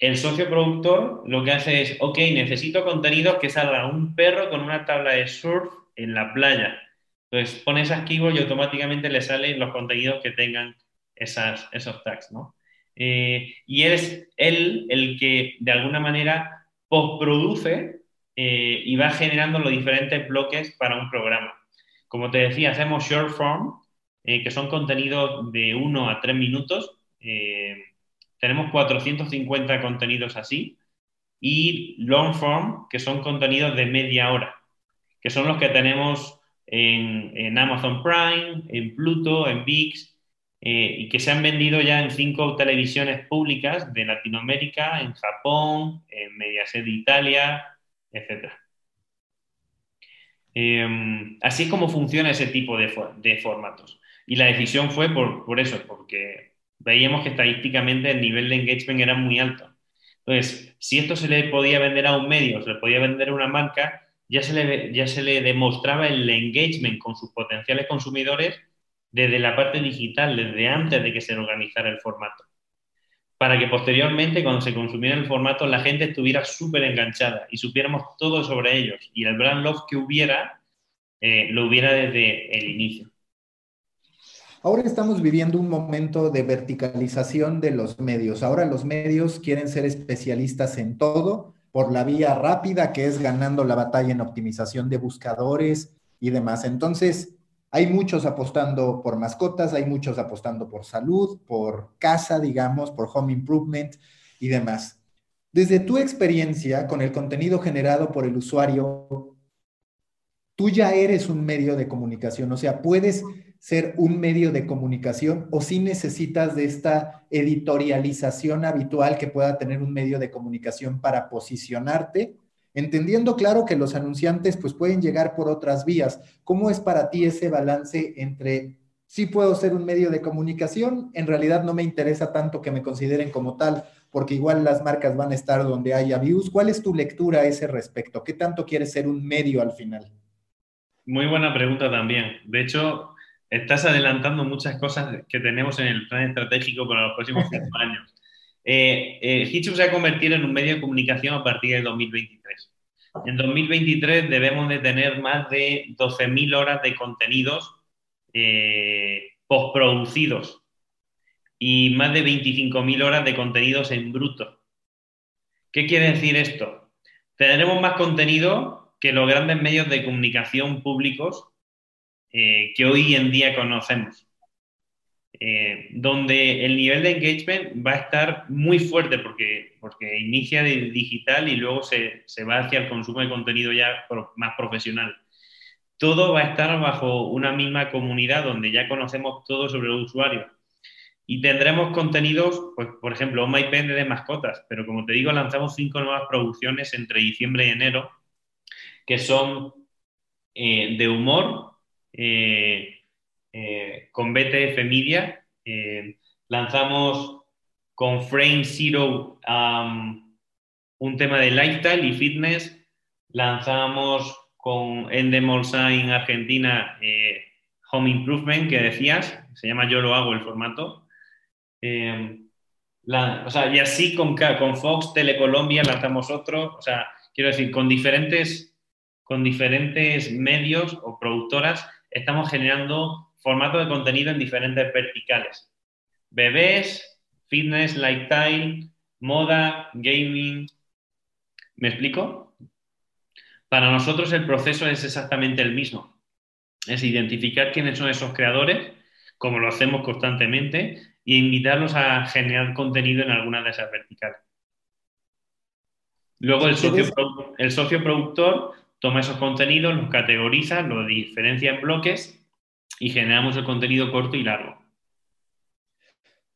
S1: el socio productor lo que hace es, ok, necesito contenidos que salga un perro con una tabla de surf en la playa. Entonces, pone esas keywords y automáticamente le salen los contenidos que tengan esas, esos tags, ¿no? Eh, y es él el que, de alguna manera, postproduce eh, y va generando los diferentes bloques para un programa. Como te decía, hacemos short form, eh, que son contenidos de 1 a 3 minutos. Eh, tenemos 450 contenidos así. Y long form, que son contenidos de media hora, que son los que tenemos en, Amazon Prime, en Pluto, en VIX, eh, y que se han vendido ya en cinco televisiones públicas de Latinoamérica, en Japón, en Mediaset de Italia, etc. así es como funciona ese tipo de, de formatos. Y la decisión fue por, eso, porque veíamos que estadísticamente el nivel de engagement era muy alto. Entonces, si esto se le podía vender a un medio, se le podía vender a una marca, ya se le, ya se le demostraba el engagement con sus potenciales consumidores desde la parte digital, desde antes de que se organizara el formato. Para que posteriormente, cuando se consumiera el formato, la gente estuviera súper enganchada y supiéramos todo sobre ellos y el brand love que hubiera, eh, lo hubiera desde el inicio.
S2: Ahora estamos viviendo un momento de verticalización de los medios. Ahora los medios quieren ser especialistas en todo por la vía rápida que es ganando la batalla en optimización de buscadores y demás. Entonces, hay muchos apostando por mascotas, hay muchos apostando por salud, por casa, digamos, por home improvement y demás. Desde tu experiencia con el contenido generado por el usuario, tú ya eres un medio de comunicación, o sea, puedes ser un medio de comunicación o si necesitas de esta editorialización habitual que pueda tener un medio de comunicación para posicionarte, entendiendo claro que los anunciantes pues pueden llegar por otras vías. ¿Cómo es para ti ese balance entre sí puedo ser un medio de comunicación, en realidad no me interesa tanto que me consideren como tal, porque igual las marcas van a estar donde haya views. ¿Cuál es tu lectura a ese respecto? ¿Qué tanto quieres ser un medio al final?
S1: Muy buena pregunta también. De hecho, estás adelantando muchas cosas que tenemos en el plan estratégico para los próximos cinco años. Eh, eh, se va a convertir en un medio de comunicación a partir de 2023. En 2023 debemos de tener más de 12.000 horas de contenidos eh, postproducidos y más de 25.000 horas de contenidos en bruto. ¿Qué quiere decir esto? Tendremos más contenido que los grandes medios de comunicación públicos eh, que hoy en día conocemos. Eh, donde el nivel de engagement va a estar muy fuerte porque, porque inicia de digital y luego se, se va hacia el consumo de contenido ya más profesional todo va a estar bajo una misma comunidad donde ya conocemos todo sobre el usuario. Y tendremos contenidos, pues, por ejemplo, My Pen de mascotas, pero como te digo, lanzamos cinco nuevas producciones entre diciembre y enero, que son eh, de humor, con BTF Media. lanzamos con Frame Zero um, un tema de lifestyle y fitness. Lanzamos con Endemolsa en Argentina, eh, Home Improvement, que decías, se llama Yo lo hago el formato. Eh, o sea, y así con, con Fox, Telecolombia lanzamos otro, o sea, quiero decir, con diferentes, con diferentes medios o productoras estamos generando formatos de contenido en diferentes verticales. Bebés, fitness, lifestyle, moda, gaming. ¿Me explico? Para nosotros el proceso es exactamente el mismo. Es identificar quiénes son esos creadores, como lo hacemos constantemente, e invitarlos a generar contenido en alguna de esas verticales. Luego el socio, el socio productor toma esos contenidos, los categoriza, los diferencia en bloques y generamos el contenido corto y largo.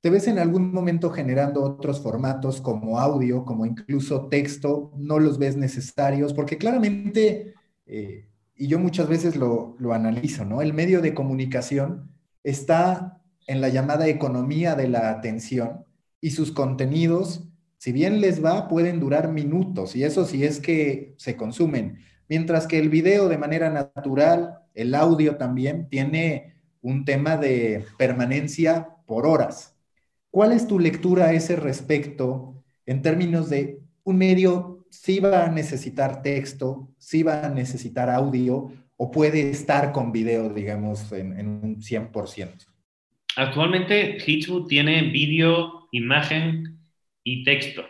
S2: ¿Te ves en algún momento generando otros formatos como audio, como incluso texto? ¿No los ves necesarios? Porque claramente, eh, y yo muchas veces lo, lo analizo, ¿no? El medio de comunicación está en la llamada economía de la atención y sus contenidos, si bien les va, pueden durar minutos y eso sí es que se consumen. Mientras que el video de manera natural, el audio también tiene un tema de permanencia por horas. ¿Cuál es tu lectura a ese respecto en términos de un medio si va a necesitar texto, si va a necesitar audio o puede estar con video, digamos, en, un 100%?
S1: Actualmente Hitchwood tiene vídeo, imagen y texto.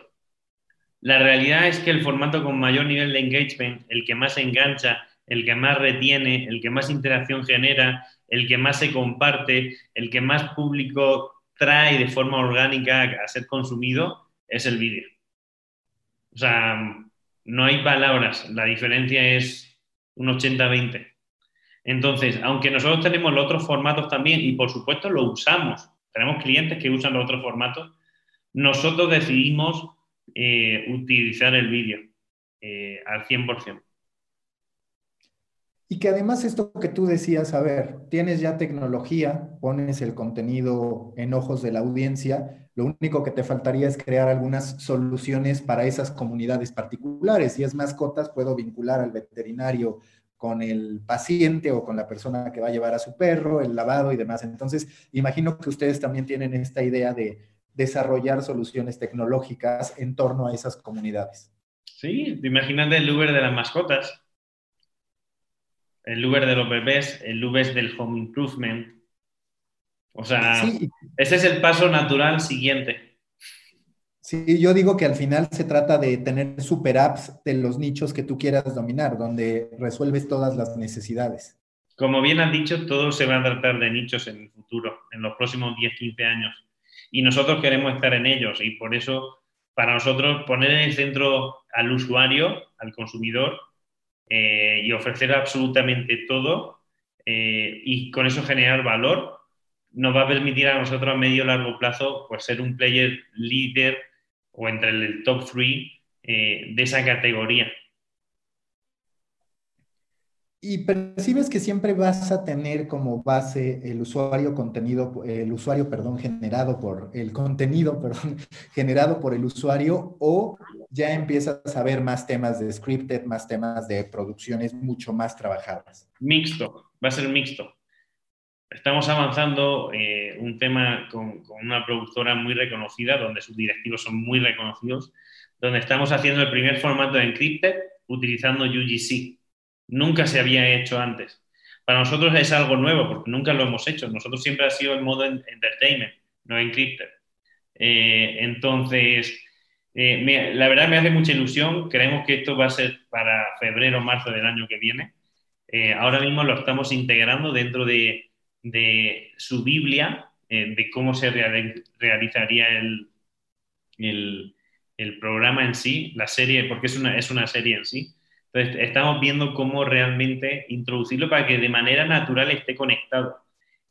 S1: La realidad es que el formato con mayor nivel de engagement, el que más engancha, el que más retiene, el que más interacción genera, el que más se comparte, el que más público trae de forma orgánica a ser consumido es el vídeo. O sea, no hay palabras, la diferencia es un 80-20. Entonces, aunque nosotros tenemos los otros formatos también, y por supuesto lo usamos, tenemos clientes que usan los otros formatos, nosotros decidimos eh, utilizar el vídeo eh, al 100%.
S2: Y que además esto que tú decías, a ver, tienes ya tecnología, pones el contenido en ojos de la audiencia, lo único que te faltaría es crear algunas soluciones para esas comunidades particulares. Si es mascotas, puedo vincular al veterinario con el paciente o con la persona que va a llevar a su perro, el lavado y demás. Entonces, imagino que ustedes también tienen esta idea de desarrollar soluciones tecnológicas en torno a esas comunidades.
S1: Sí, imagínate el Uber de las mascotas el Uber de los bebés, el Uber del home improvement. O sea, ese es el paso natural siguiente.
S2: Sí, yo digo que al final se trata de tener super apps de los nichos que tú quieras dominar, donde resuelves todas las necesidades.
S1: Como bien has dicho, todo se va a tratar de nichos en el futuro, en los próximos 10, 15 años. Y nosotros queremos estar en ellos y por eso, para nosotros, poner en el centro al usuario, al consumidor, eh, y ofrecer absolutamente todo eh, y con eso generar valor, nos va a permitir a nosotros a medio y largo plazo pues, ser un player líder o entre el top 3 eh, de esa categoría.
S2: Y percibes que siempre vas a tener como base el usuario contenido, el usuario, perdón, generado por el contenido, perdón, generado por el usuario, o ya empiezas a ver más temas de scripted, más temas de producciones mucho más trabajadas.
S1: Mixto, va a ser mixto. Estamos avanzando eh, un tema con, con una productora muy reconocida, donde sus directivos son muy reconocidos, donde estamos haciendo el primer formato de encrypted utilizando UGC Nunca se había hecho antes. Para nosotros es algo nuevo porque nunca lo hemos hecho. Nosotros siempre ha sido el modo entertainment, no encrypted. Eh, entonces, eh, la verdad me hace mucha ilusión. Creemos que esto va a ser para febrero o marzo del año que viene. Eh, ahora mismo lo estamos integrando dentro de, su Biblia, de cómo se realizaría el, el, programa en sí, la serie, porque es una, es una serie en sí. Entonces, estamos viendo cómo realmente introducirlo para que de manera natural esté conectado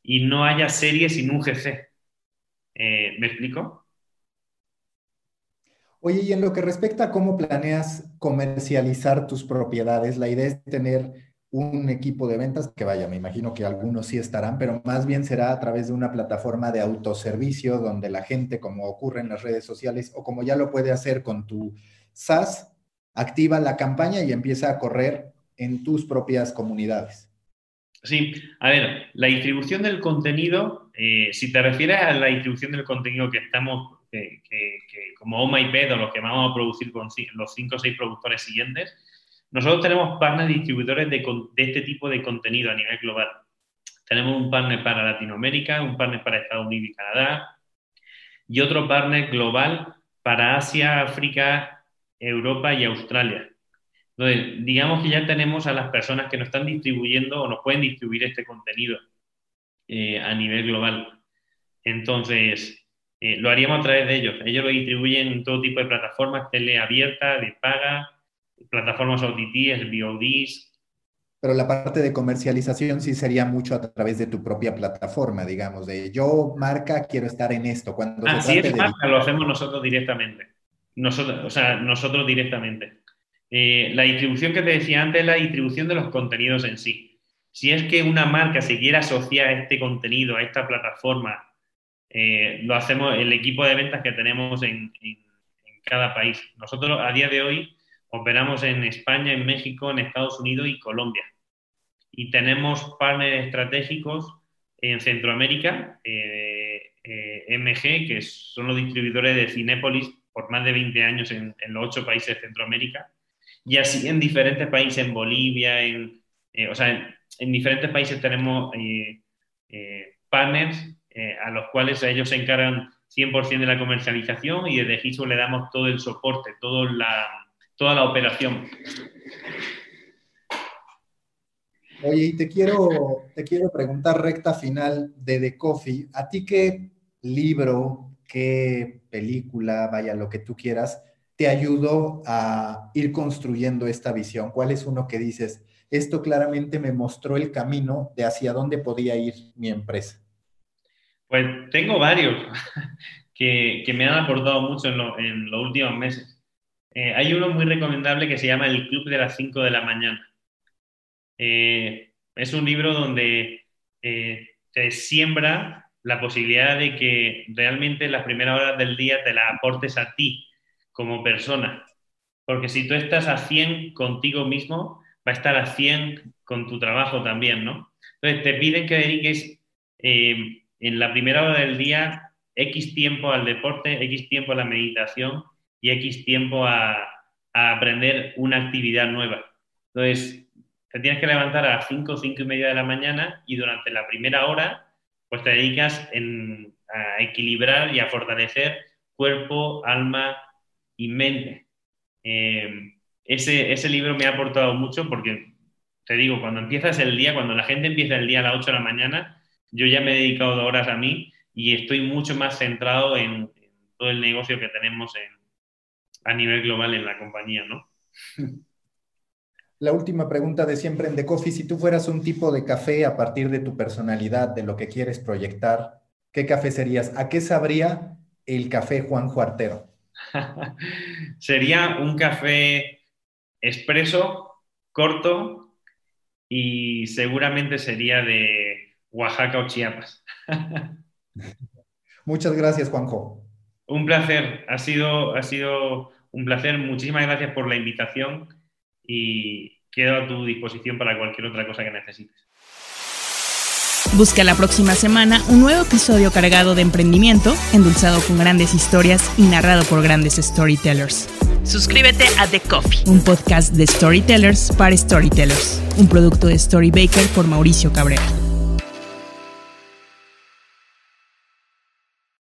S1: y no haya series sin un GC. Eh, ¿Me explico?
S2: Oye, y en lo que respecta a cómo planeas comercializar tus propiedades, la idea es tener un equipo de ventas, que vaya, me imagino que algunos sí estarán, pero más bien será a través de una plataforma de autoservicio donde la gente, como ocurre en las redes sociales o como ya lo puede hacer con tu SaaS, activa la campaña y empieza a correr en tus propias comunidades.
S1: Sí, a ver, la distribución del contenido, eh, si te refieres a la distribución del contenido que estamos, que, como Oh My o lo que vamos a producir con los cinco o seis productores siguientes, nosotros tenemos partners distribuidores de, de este tipo de contenido a nivel global. Tenemos un partner para Latinoamérica, un partner para Estados Unidos y Canadá, y otro partner global para Asia, África Europa y Australia. Entonces, digamos que ya tenemos a las personas que nos están distribuyendo o nos pueden distribuir este contenido eh, a nivel global. Entonces, eh, lo haríamos a través de ellos. Ellos lo distribuyen en todo tipo de plataformas, tele abierta, de paga, plataformas OTT, VODs.
S2: Pero la parte de comercialización sí sería mucho a través de tu propia plataforma, digamos, de yo, marca, quiero estar en esto.
S1: Cuando Así es, marca, lo hacemos nosotros directamente. Nosotros, o sea, nosotros directamente. Eh, la distribución que te decía antes es la distribución de los contenidos en sí. Si es que una marca se quiere asociar a este contenido, a esta plataforma, eh, lo hacemos el equipo de ventas que tenemos en, cada país. Nosotros a día de hoy operamos en España, en México, en Estados Unidos y Colombia. Y tenemos partners estratégicos en Centroamérica, eh, MG, que son los distribuidores de Cinépolis por más de 20 años en, los ocho países de Centroamérica y así en diferentes países, en Bolivia, en, eh, o sea, en, diferentes países tenemos eh, eh, partners a los cuales ellos se encargan 100% de la comercialización y desde Giso le damos todo el soporte, todo la, toda la operación.
S2: Oye, y te quiero, te quiero preguntar recta final de The Coffee, ¿a ti qué libro, qué película, vaya, lo que tú quieras, te ayudó a ir construyendo esta visión? ¿Cuál es uno que dices, esto claramente me mostró el camino de hacia dónde podía ir mi empresa?
S1: Pues tengo varios que, me han aportado mucho en, los últimos meses. Eh, hay uno muy recomendable que se llama El Club de las 5 de la mañana. Eh, es un libro donde eh, te siembra la posibilidad de que realmente las primeras horas del día te la aportes a ti como persona. Porque si tú estás a 100 contigo mismo, va a estar a 100 con tu trabajo también, ¿no? Entonces te piden que dediques eh, en la primera hora del día X tiempo al deporte, X tiempo a la meditación y X tiempo a, a aprender una actividad nueva. Entonces, te tienes que levantar a las 5, 5 y media de la mañana y durante la primera hora pues te dedicas a equilibrar y a fortalecer cuerpo, alma y mente. Eh, ese, ese libro me ha aportado mucho porque, te digo, cuando empiezas el día, cuando la gente empieza el día a las 8 de la mañana, yo ya me he dedicado horas a mí y estoy mucho más centrado en, todo el negocio que tenemos a nivel global en la compañía, ¿no?
S2: La última pregunta de siempre en The Coffee, si tú fueras un tipo de café a partir de tu personalidad, de lo que quieres proyectar, ¿qué café serías? ¿A qué sabría el café Juan Juartero?
S1: Sería un café expreso, corto y seguramente sería de Oaxaca o Chiapas.
S4: Muchas gracias, Juanjo.
S1: Un placer, ha sido, ha sido un placer. Muchísimas gracias por la invitación y quedo a tu disposición para cualquier otra cosa que necesites.
S3: Busca la próxima semana un nuevo episodio cargado de emprendimiento, endulzado con grandes historias y narrado por grandes storytellers. Suscríbete a The Coffee, un podcast de storytellers para storytellers, un producto de Storybaker por Mauricio Cabrera.